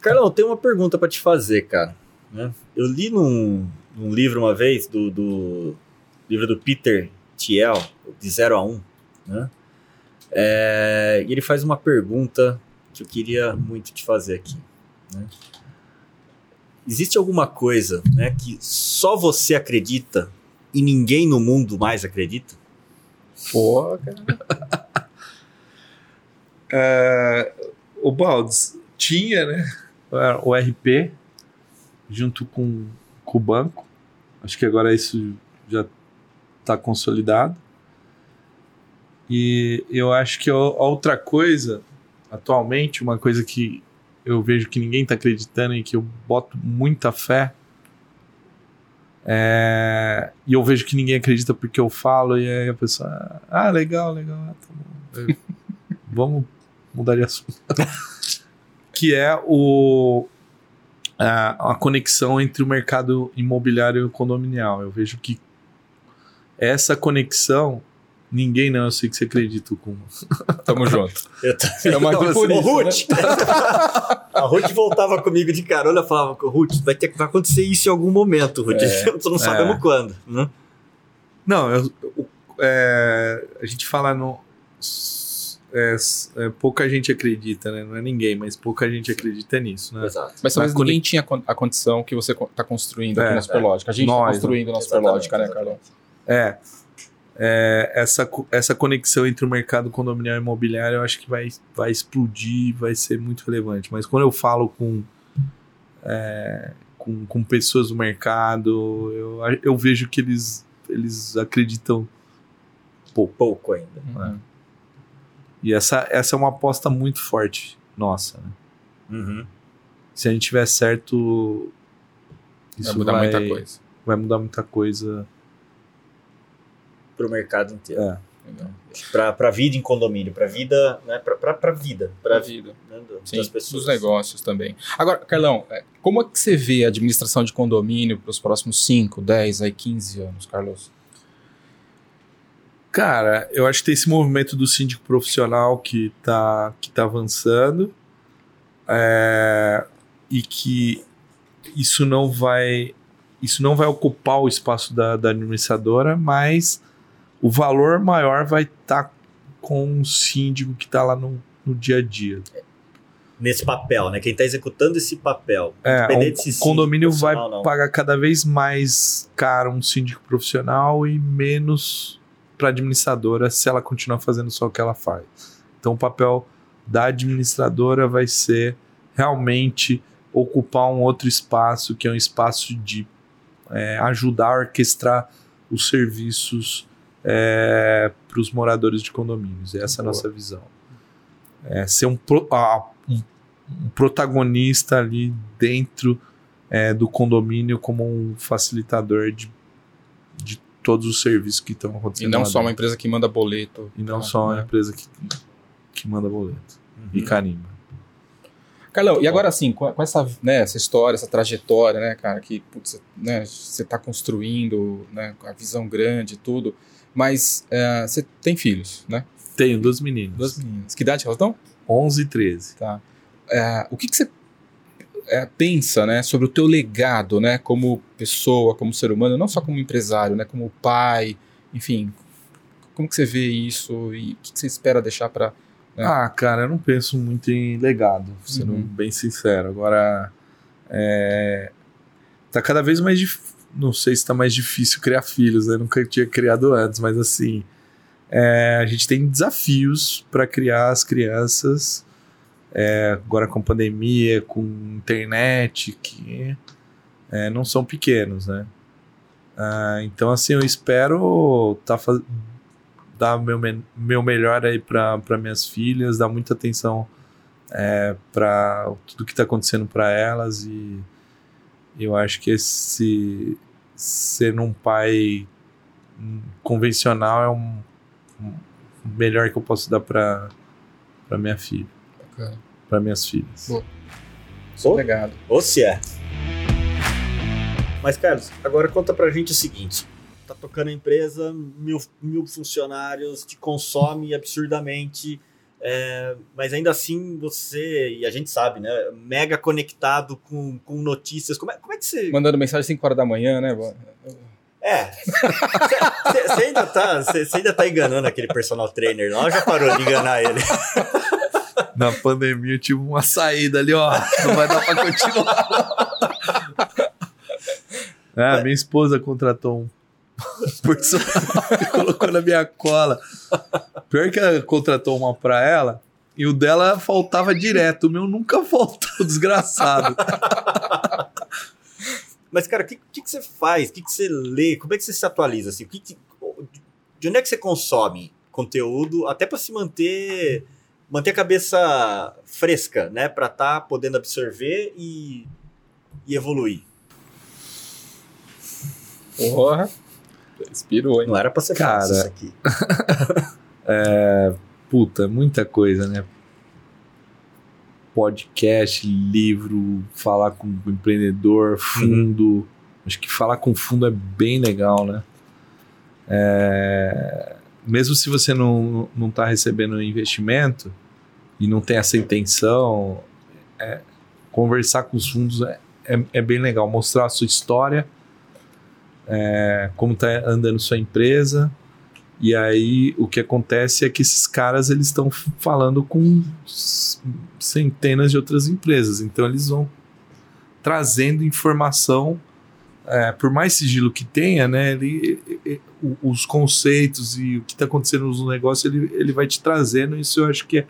Carlão, eu tenho uma pergunta pra te fazer, cara. né? Eu li num, num livro uma vez, do, do livro do Peter Thiel, de 0 a 1, né? É, e ele faz uma pergunta que eu queria muito te fazer aqui. né? Existe alguma coisa né, que só você acredita e ninguém no mundo mais acredita? Pô, cara. É, o Baldes tinha, né? O RP junto com, com o banco. Acho que agora isso já está consolidado. E eu acho que a outra coisa, atualmente, uma coisa que eu vejo que ninguém está acreditando e que eu boto muita fé. É, E eu vejo que ninguém acredita porque eu falo, e aí a pessoa, ah, legal, legal, ah, tá. Eu- Vamos mudar de assunto. que é o a, a conexão entre o mercado imobiliário e o condominial. Eu vejo que essa conexão, ninguém não, eu sei que você acredita, com Tamo junto. Eu também. É uma Ô, por isso, Ruth! A Ruth voltava comigo de carona e falava, Ruth, vai ter que vai acontecer isso em algum momento, Ruth. É. Só não sabemos quando. Né? Não, eu- eu- é, a gente fala no. é, é, pouca gente acredita, né? Não é ninguém, mas pouca gente acredita nisso, né? Exato. Mas talvez Na ninguém tinha a condição que você está construindo aqui É, na Superlógica. A gente está construindo na Exatamente, Superlógica, né. Carlão? É. É, essa, essa conexão entre o mercado condominial e imobiliário eu acho que vai, vai explodir, vai ser muito relevante. Mas quando eu falo com, é, com, com pessoas do mercado, eu, eu vejo que eles, eles acreditam Pouco ainda. Uhum. E essa, essa é uma aposta muito forte nossa. né? Uhum. Se a gente tiver certo, Vai isso mudar vai, muita coisa. vai mudar muita coisa. Pro mercado inteiro. É. Pra, pra vida em condomínio, pra vida, né? Pra vida. Pra Pra vida. né, do- Sim, das pessoas. dos negócios também. Agora, Carlão, é, como é que você vê a administração de condomínio para os próximos 5, 10, aí 15 anos, Carlos? Cara, eu acho que tem esse movimento do síndico profissional que tá, que tá avançando é, e que isso não vai isso não vai ocupar o espaço da, da administradora, mas o valor maior vai estar com o síndico que está lá no, no dia a dia. Nesse papel, né? Quem tá executando esse papel. É, um- o condomínio vai não. pagar cada vez mais caro um síndico profissional e menos para administradora se ela continuar fazendo só o que ela faz. Então o papel da administradora vai ser realmente ocupar um outro espaço que é um espaço de é, ajudar a orquestrar os serviços para os moradores de condomínios. Essa é a Boa. nossa visão. É, ser um, pro- ah, um- um protagonista ali dentro é, do condomínio como um facilitador de, de todos os serviços que estão E acontecendo. não lá só uma empresa que manda boleto. E não tá, só uma né? empresa que, que manda boleto e Uhum. carimba. Carlão, e agora assim, com, essa, né, essa história, essa trajetória, né, cara, que putz, né, você está construindo, né, com a visão grande e tudo, mas é, você tem filhos, né? Tenho duas meninas, Duas meninas. Que idade elas estão? 11 e 13. Tá. É, o que, que você é, pensa, né, sobre o teu legado, né, como pessoa, como ser humano, não só como empresário, né, como pai, enfim, como que você vê isso e o que, que você espera deixar para É. Ah, cara, eu não penso muito em legado, sendo Uhum. bem sincero. Agora, é, tá cada vez mais difícil. Não sei se tá mais difícil criar filhos, né? Nunca tinha criado antes, mas assim, é, a gente tem desafios para criar as crianças. é, agora com pandemia, com internet, que é, não são pequenos, né? Ah, então, assim, eu espero tá dar meu, me- meu melhor aí para minhas filhas, dar muita atenção é, para tudo que está acontecendo para elas e eu acho que esse ser um pai convencional é um, um melhor que eu posso dar para para minha filha, para minhas filhas. Boa. Legado. Ou se é. Mas, Carlos, agora conta pra gente o seguinte. Tá tocando a empresa, mil, mil funcionários, te consome absurdamente, é, mas ainda assim você, e a gente sabe, né? Mega conectado com, com notícias. Como é, como é que você. Mandando mensagem às 5 horas da manhã, né? É. Você ainda, tá, cê, cê ainda tá enganando aquele personal trainer lá já parou de enganar ele? Na pandemia eu tive uma saída ali, ó. Não vai dar pra continuar. É, minha esposa contratou um personal e colocou na minha cola. Pior que ela contratou uma pra ela e o dela faltava direto. O meu nunca faltou, desgraçado. Mas, cara, o que, que, que você faz? O que, que você lê? Como é que você se atualiza? Assim? O que que- de onde é que você consome conteúdo? Até para se manter manter a cabeça fresca, né? Para estar podendo absorver e, e evoluir. Porra. Inspirou, hein? Não era para ser Cara. fácil isso aqui. Puta, muita coisa, né? Podcast, livro, falar com o empreendedor, fundo. Acho que falar com fundo é bem legal, né? É, Mesmo se você não, não tá recebendo investimento e não tem essa intenção, é, conversar com os fundos é, é, é bem legal. Mostrar a sua história, é, como tá andando sua empresa, e aí o que acontece é que esses caras eles estão falando com centenas de outras empresas, então eles vão trazendo informação, é, por mais sigilo que tenha, né? Ele, e- e- o- os conceitos e o que está acontecendo no negócio ele, ele vai te trazendo. Isso eu acho que é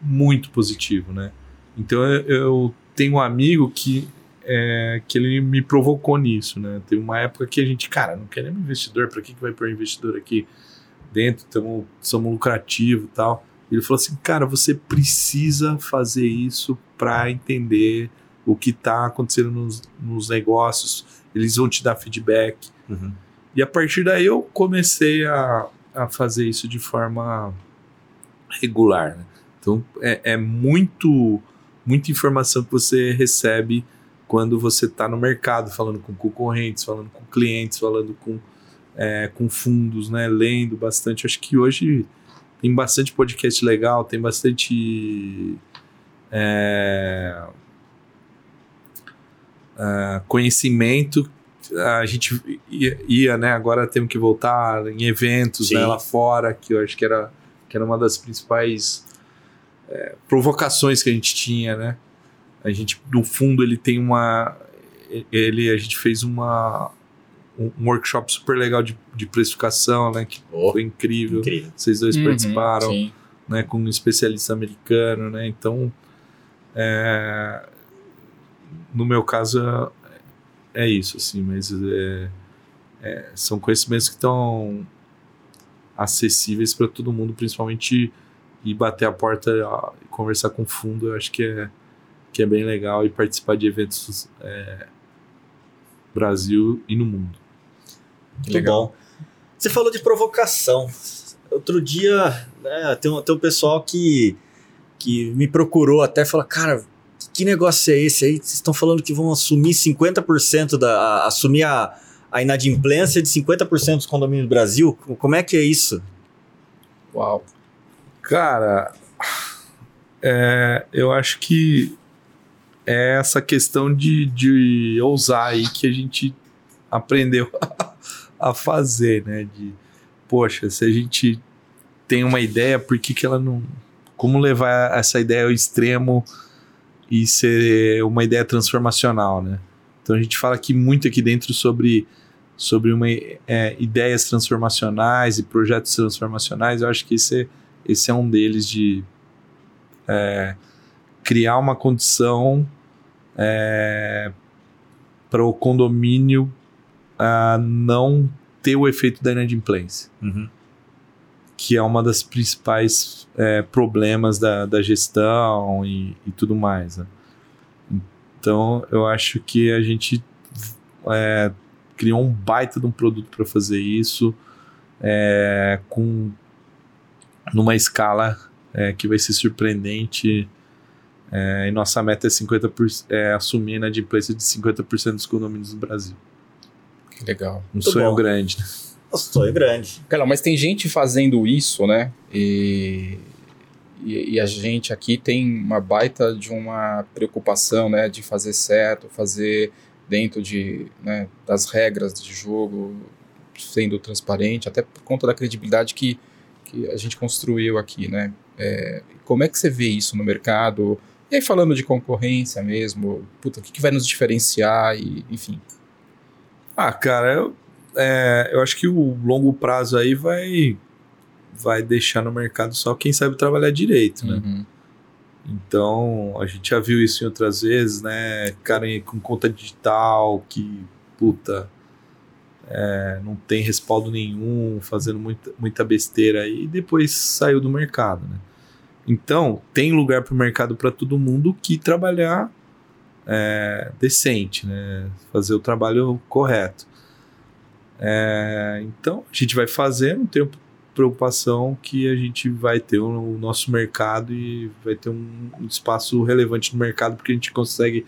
muito positivo, né? Então eu, eu tenho um amigo que é, que ele me provocou nisso, né? Teve uma época que a gente, cara, não queremos investidor, para que, que vai pôr investidor aqui? dentro, tamo, somos lucrativos e tal. Ele falou assim, cara, você precisa fazer isso para entender o que está acontecendo nos, nos negócios. Eles vão te dar feedback. Uhum. E a partir daí eu comecei a, a fazer isso de forma regular. né? Então é, é muito, muita informação que você recebe quando você está no mercado, falando com concorrentes, falando com clientes, falando com é, com fundos, né? Lendo bastante. Acho que hoje tem bastante podcast legal, tem bastante é, é, conhecimento. A gente ia, ia, né? Agora temos que voltar em eventos Sim. né, lá fora, que eu acho que era, que era uma das principais é, provocações que a gente tinha, né? A gente, no fundo, ele tem uma. Ele, a gente fez uma, um workshop super legal de, de precificação, né? Que Oh, foi incrível. incrível. Vocês dois Uhum, participaram, sim. né? Com um especialista americano, né? Então, é, no meu caso, é, é isso, assim. Mas é, é, são conhecimentos que estão acessíveis para todo mundo, principalmente e bater a porta e conversar com o fundo, eu acho que é, que é bem legal e participar de eventos é, Brasil e no mundo. Muito Legal. bom. Você falou de provocação. Outro dia, né, tem, um, tem um pessoal que, que me procurou até e falou: Cara, que negócio é esse aí? Vocês estão falando que vão assumir 50% da. a- assumir a, a inadimplência de 50% dos condomínios do Brasil? Como é que é isso? Uau. Cara, é, eu acho que é essa questão de, de ousar aí que a gente aprendeu a fazer, né? De, poxa, se a gente tem uma ideia, por que, que ela não. Como levar essa ideia ao extremo e ser uma ideia transformacional, né? Então a gente fala aqui muito aqui dentro sobre, sobre uma, é, ideias transformacionais e projetos transformacionais. Eu acho que esse é, esse é um deles de é, criar uma condição é, para o condomínio ah, não ter o efeito da inadimplência, que é uma das principais é, problemas da, da gestão e, e tudo mais. né? Então, eu acho que a gente é, criou um baita de um produto para fazer isso, é, com numa escala é, que vai ser surpreendente. É, e nossa meta é, 50%, é assumir a inadimplência de 50% dos condomínios do Brasil. Legal. Um Muito sonho bom. grande. Né? Um sonho grande. Cara, mas tem gente fazendo isso, né? E, e, e, a gente aqui tem uma baita de uma preocupação, né? De fazer certo, fazer dentro de, né, das regras de jogo, sendo transparente, até por conta da credibilidade que, que a gente construiu aqui, né? É, como é que você vê isso no mercado? E aí falando de concorrência mesmo, puta, o que, que vai nos diferenciar e, enfim. Ah, cara, eu, é, eu acho que o longo prazo aí vai vai deixar no mercado só quem sabe trabalhar direito, né? Uhum. Então, a gente já viu isso em outras vezes, né? Cara com conta digital que, puta, é, não tem respaldo nenhum, fazendo muita, muita besteira e depois saiu do mercado, né? Então, tem lugar para o mercado para todo mundo que trabalhar é, decente, né? Fazer o trabalho correto. É, então, a gente vai fazer, não tenho preocupação que a gente vai ter o, nosso mercado e vai ter um, espaço relevante no mercado, porque a gente consegue,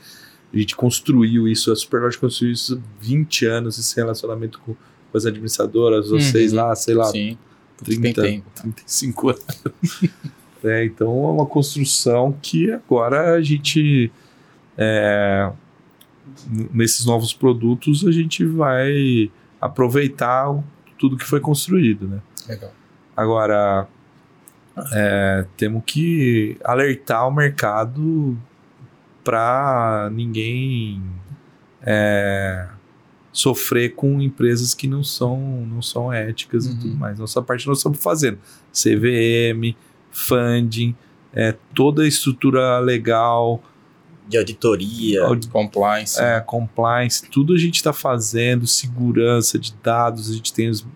a gente construiu isso, a Superlodge construiu isso 20 anos, esse relacionamento com, com as administradoras, vocês uhum. lá, sei lá, Sim. 30, tempo. 35 anos. é, então é uma construção que agora a gente é, nesses novos produtos a gente vai aproveitar tudo que foi construído, né? Legal. Agora, é, temos que alertar o mercado para ninguém é, sofrer com empresas que não são, não são éticas uhum. e tudo uhum. mais. Nossa parte nós estamos fazendo. CVM, funding, é, toda a estrutura legal, de auditoria, Aud compliance. É, compliance, tudo a gente está fazendo, segurança de dados, a gente tem os,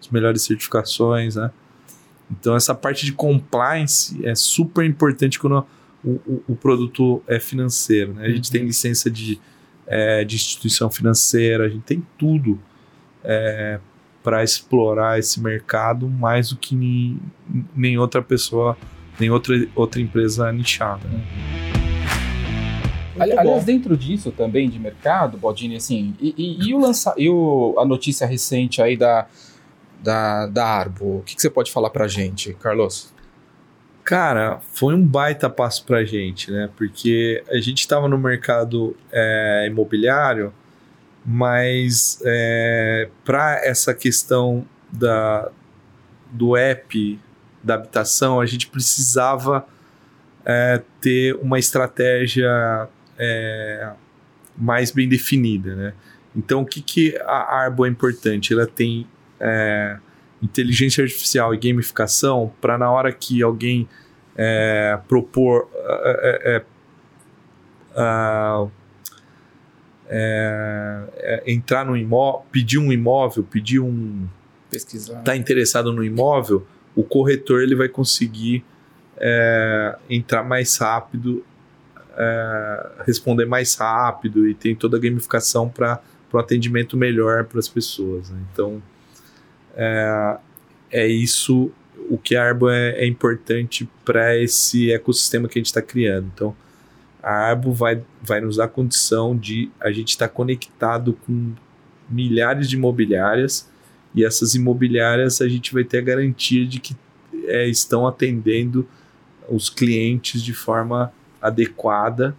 as melhores certificações, né? Então essa parte de compliance é super importante quando o, o, o produto é financeiro, né? A gente uhum. tem licença de, é, de instituição financeira, a gente tem tudo é, para explorar esse mercado mais do que nem, nem outra pessoa, nem outra, outra empresa nichada, né? Ali, aliás, dentro disso também de mercado, Baldini, assim, e, e, e o lança, e o, a notícia recente aí da, da, da Arbo, o que, que você pode falar pra gente, Carlos? Cara, foi um baita passo pra gente, né? Porque a gente estava no mercado é, imobiliário, mas é, para essa questão da, do app da habitação, a gente precisava é, ter uma estratégia é, mais bem definida, né? Então, o que, que a Arbo é importante? Ela tem é, inteligência artificial e gamificação para na hora que alguém é, propor é, é, entrar no imóvel, pedir um imóvel, pedir um pesquisar, tá interessado no imóvel, o corretor ele vai conseguir entrar mais rápido é, responder mais rápido e tem toda a gamificação para o atendimento melhor para as pessoas. Né? Então, é, é isso o que a Arbo é, é importante para esse ecossistema que a gente está criando. Então, a Arbo vai, vai nos dar condição de a gente estar tá conectado com milhares de imobiliárias e essas imobiliárias a gente vai ter a garantia de que é, estão atendendo os clientes de forma adequada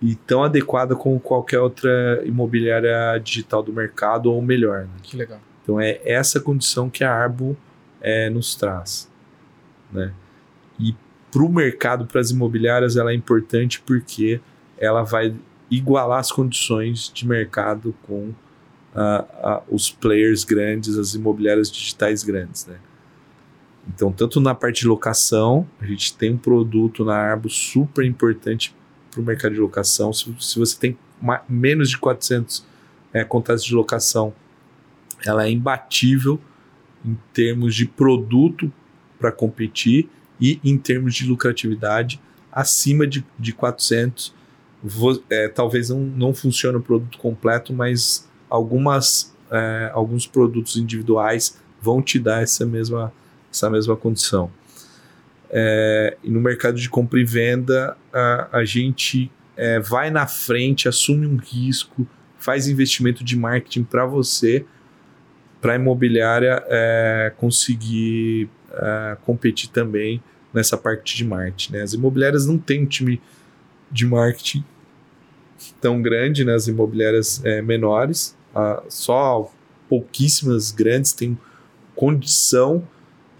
e tão adequada como qualquer outra imobiliária digital do mercado ou melhor. Né? Que legal. Então é essa condição que a Arbo é, nos traz. Né? E para o mercado, para as imobiliárias, ela é importante porque ela vai igualar as condições de mercado com uh, uh, os players grandes, as imobiliárias digitais grandes. Né? Então, tanto na parte de locação, a gente tem um produto na Arbo super importante para o mercado de locação. Se, se você tem menos de 400 é, contratos de locação, ela é imbatível em termos de produto para competir e em termos de lucratividade acima de, de 400. Vou, é, talvez não, não funcione o produto completo, mas algumas, é, alguns produtos individuais vão te dar essa mesma essa mesma condição. É, e no mercado de compra e venda, a, a gente é, vai na frente, assume um risco, faz investimento de marketing para você, para a imobiliária é, conseguir competir também nessa parte de marketing. Né? As imobiliárias não têm um time de marketing tão grande, né? as imobiliárias é, menores, só pouquíssimas grandes têm condição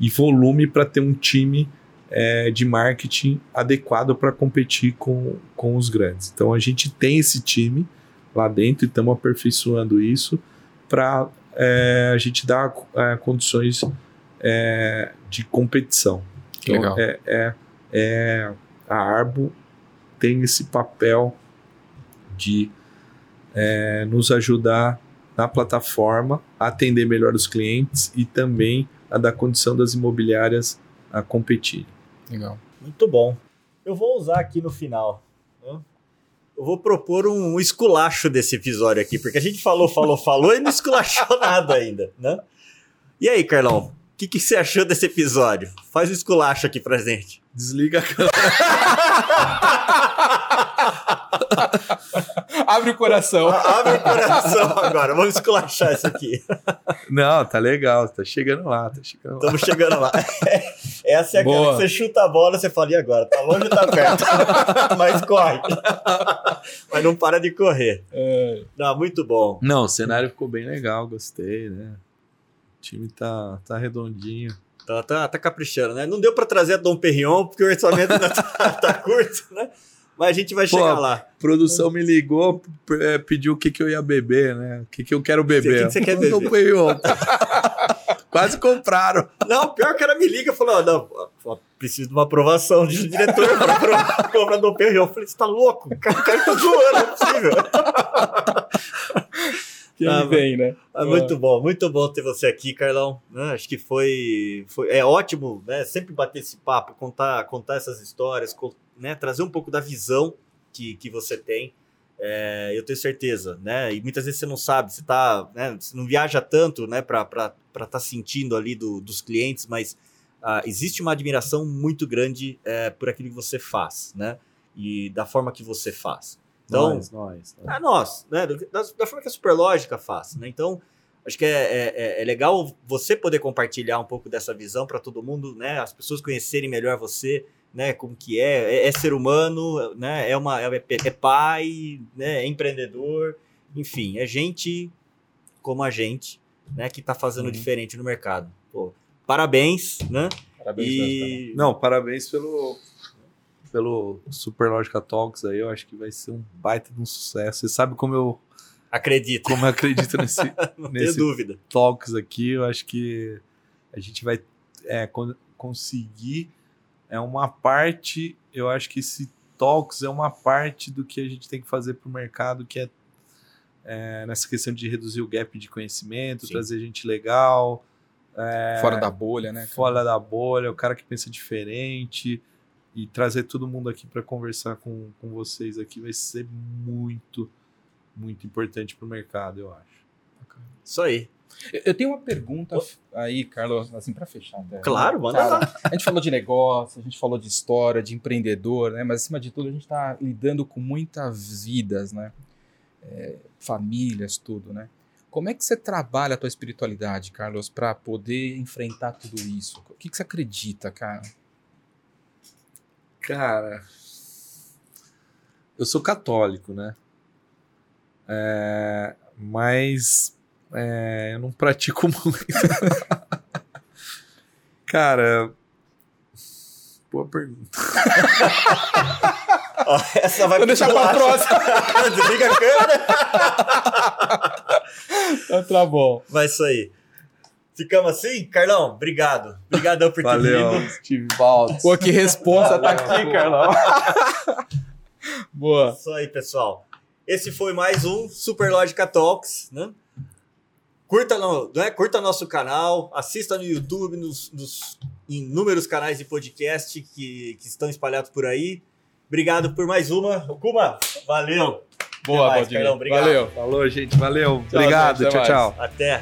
e volume para ter um time é, de marketing adequado para competir com, com os grandes. Então a gente tem esse time lá dentro e estamos aperfeiçoando isso para é, a gente dar é, condições é, de competição. Então, Legal. É, é, é, a Arbo tem esse papel de é, nos ajudar na plataforma a atender melhor os clientes e também a dar condição das imobiliárias a competir. Legal. Muito bom. Eu vou usar aqui no final. Né? Eu vou propor um esculacho desse episódio aqui, porque a gente falou, falou, falou e não esculachou nada ainda, né? E aí, Carlão, que, que você achou desse episódio? Faz um esculacho aqui pra gente. Desliga a câmera. Abre o coração. Abre o coração agora, vamos esculachar isso aqui. Não, tá legal, tá chegando lá, tá chegando lá. Estamos chegando lá. Essa é aquela Boa. que você chuta a bola, você fala, e agora? Tá longe ou tá perto? Mas corre. Mas não para de correr. É, Não, muito bom. Não, o cenário ficou bem legal, gostei, né? O time tá, tá redondinho. Tá, tá, tá caprichando, né? Não deu pra trazer a Dom Perignon, porque o orçamento ainda tá, tá curto, né? Mas a gente vai Pô, chegar lá. A produção me ligou, é, pediu o que, que eu ia beber, né? O que, que eu quero beber. O que que você quer beber? ontem. Quase compraram. Não, pior que ela me liga e falou: não, preciso de uma aprovação de diretor pra aprovar compra Dom Perignon. Eu falei, você tá louco? O cara, o cara tá zoando, não é possível. que Ah, ele vem, né? Ah, muito bom, muito bom ter você aqui, Carlão. né? Acho que foi, foi é ótimo, né? Sempre bater esse papo, contar, contar essas histórias, né? Trazer um pouco da visão que, que você tem. É, eu tenho certeza, né? E muitas vezes você não sabe, você tá, né? Você não viaja tanto, né? Para estar tá sentindo ali do, dos clientes, mas ah, existe uma admiração muito grande é, por aquilo que você faz, né? E da forma que você faz. Então, nós, nós. nós. a nós, né? Da, da forma que a Superlógica faz, né? Então, acho que é, é- é, é legal você poder compartilhar um pouco dessa visão para todo mundo, né? As pessoas conhecerem melhor você, né? Como que é, é, é ser humano, né? É uma é, é pai, né? É empreendedor, enfim, é gente como a gente, né? Que tá fazendo Uhum. diferente no mercado. Pô, parabéns, né? Parabéns. E Não, parabéns pelo, pelo Superlógica Talks aí. Eu acho que vai ser um baita de um sucesso. Você sabe como eu, acredito, como eu acredito nesse não tenho nesse- dúvida. Talks aqui. Eu acho que a gente vai é, con- conseguir é uma parte. Eu acho que esse Talks é uma parte do que a gente tem que fazer para o mercado, que é, é, nessa questão de reduzir o gap de conhecimento, Sim. trazer gente legal. Fora da bolha, né? cara? fora da bolha, o cara que pensa diferente e trazer todo mundo aqui para conversar com, com vocês aqui vai ser muito, muito importante para o mercado, eu acho. Isso aí. Eu- Eu tenho uma pergunta aí, Carlos, assim, pra fechar. até. Claro, manda Cara, lá. A gente falou de negócio, a gente falou de história, de empreendedor, né? Mas acima de tudo a gente está lidando com muitas vidas, né? É, famílias, tudo, né? Como é que você trabalha a tua espiritualidade, Carlos, para poder enfrentar tudo isso? O que, que você acredita, cara? Cara, eu sou católico, né? É, mas é, eu não pratico muito. Cara, boa pergunta. Ó, essa vai Vou deixar pra culacho. Desliga a câmera. Então tá bom. Vai isso aí. Ficamos assim? Carlão, obrigado. Obrigadão por ter Valeu, vindo. Steve Baltz. Pô, que responsa tá aqui, Carlão. Boa. Isso aí, pessoal. Esse foi mais um Superlógica Talks, né? Curta, no, né? Curta nosso canal, assista no YouTube, nos, nos inúmeros canais de podcast que, que estão espalhados por aí. Obrigado por mais uma. Kuma, valeu. Boa, mais. Carlão, obrigado. Valeu. Falou, gente. Valeu. Tchau, Obrigado. gente, tchau, tchau. Até.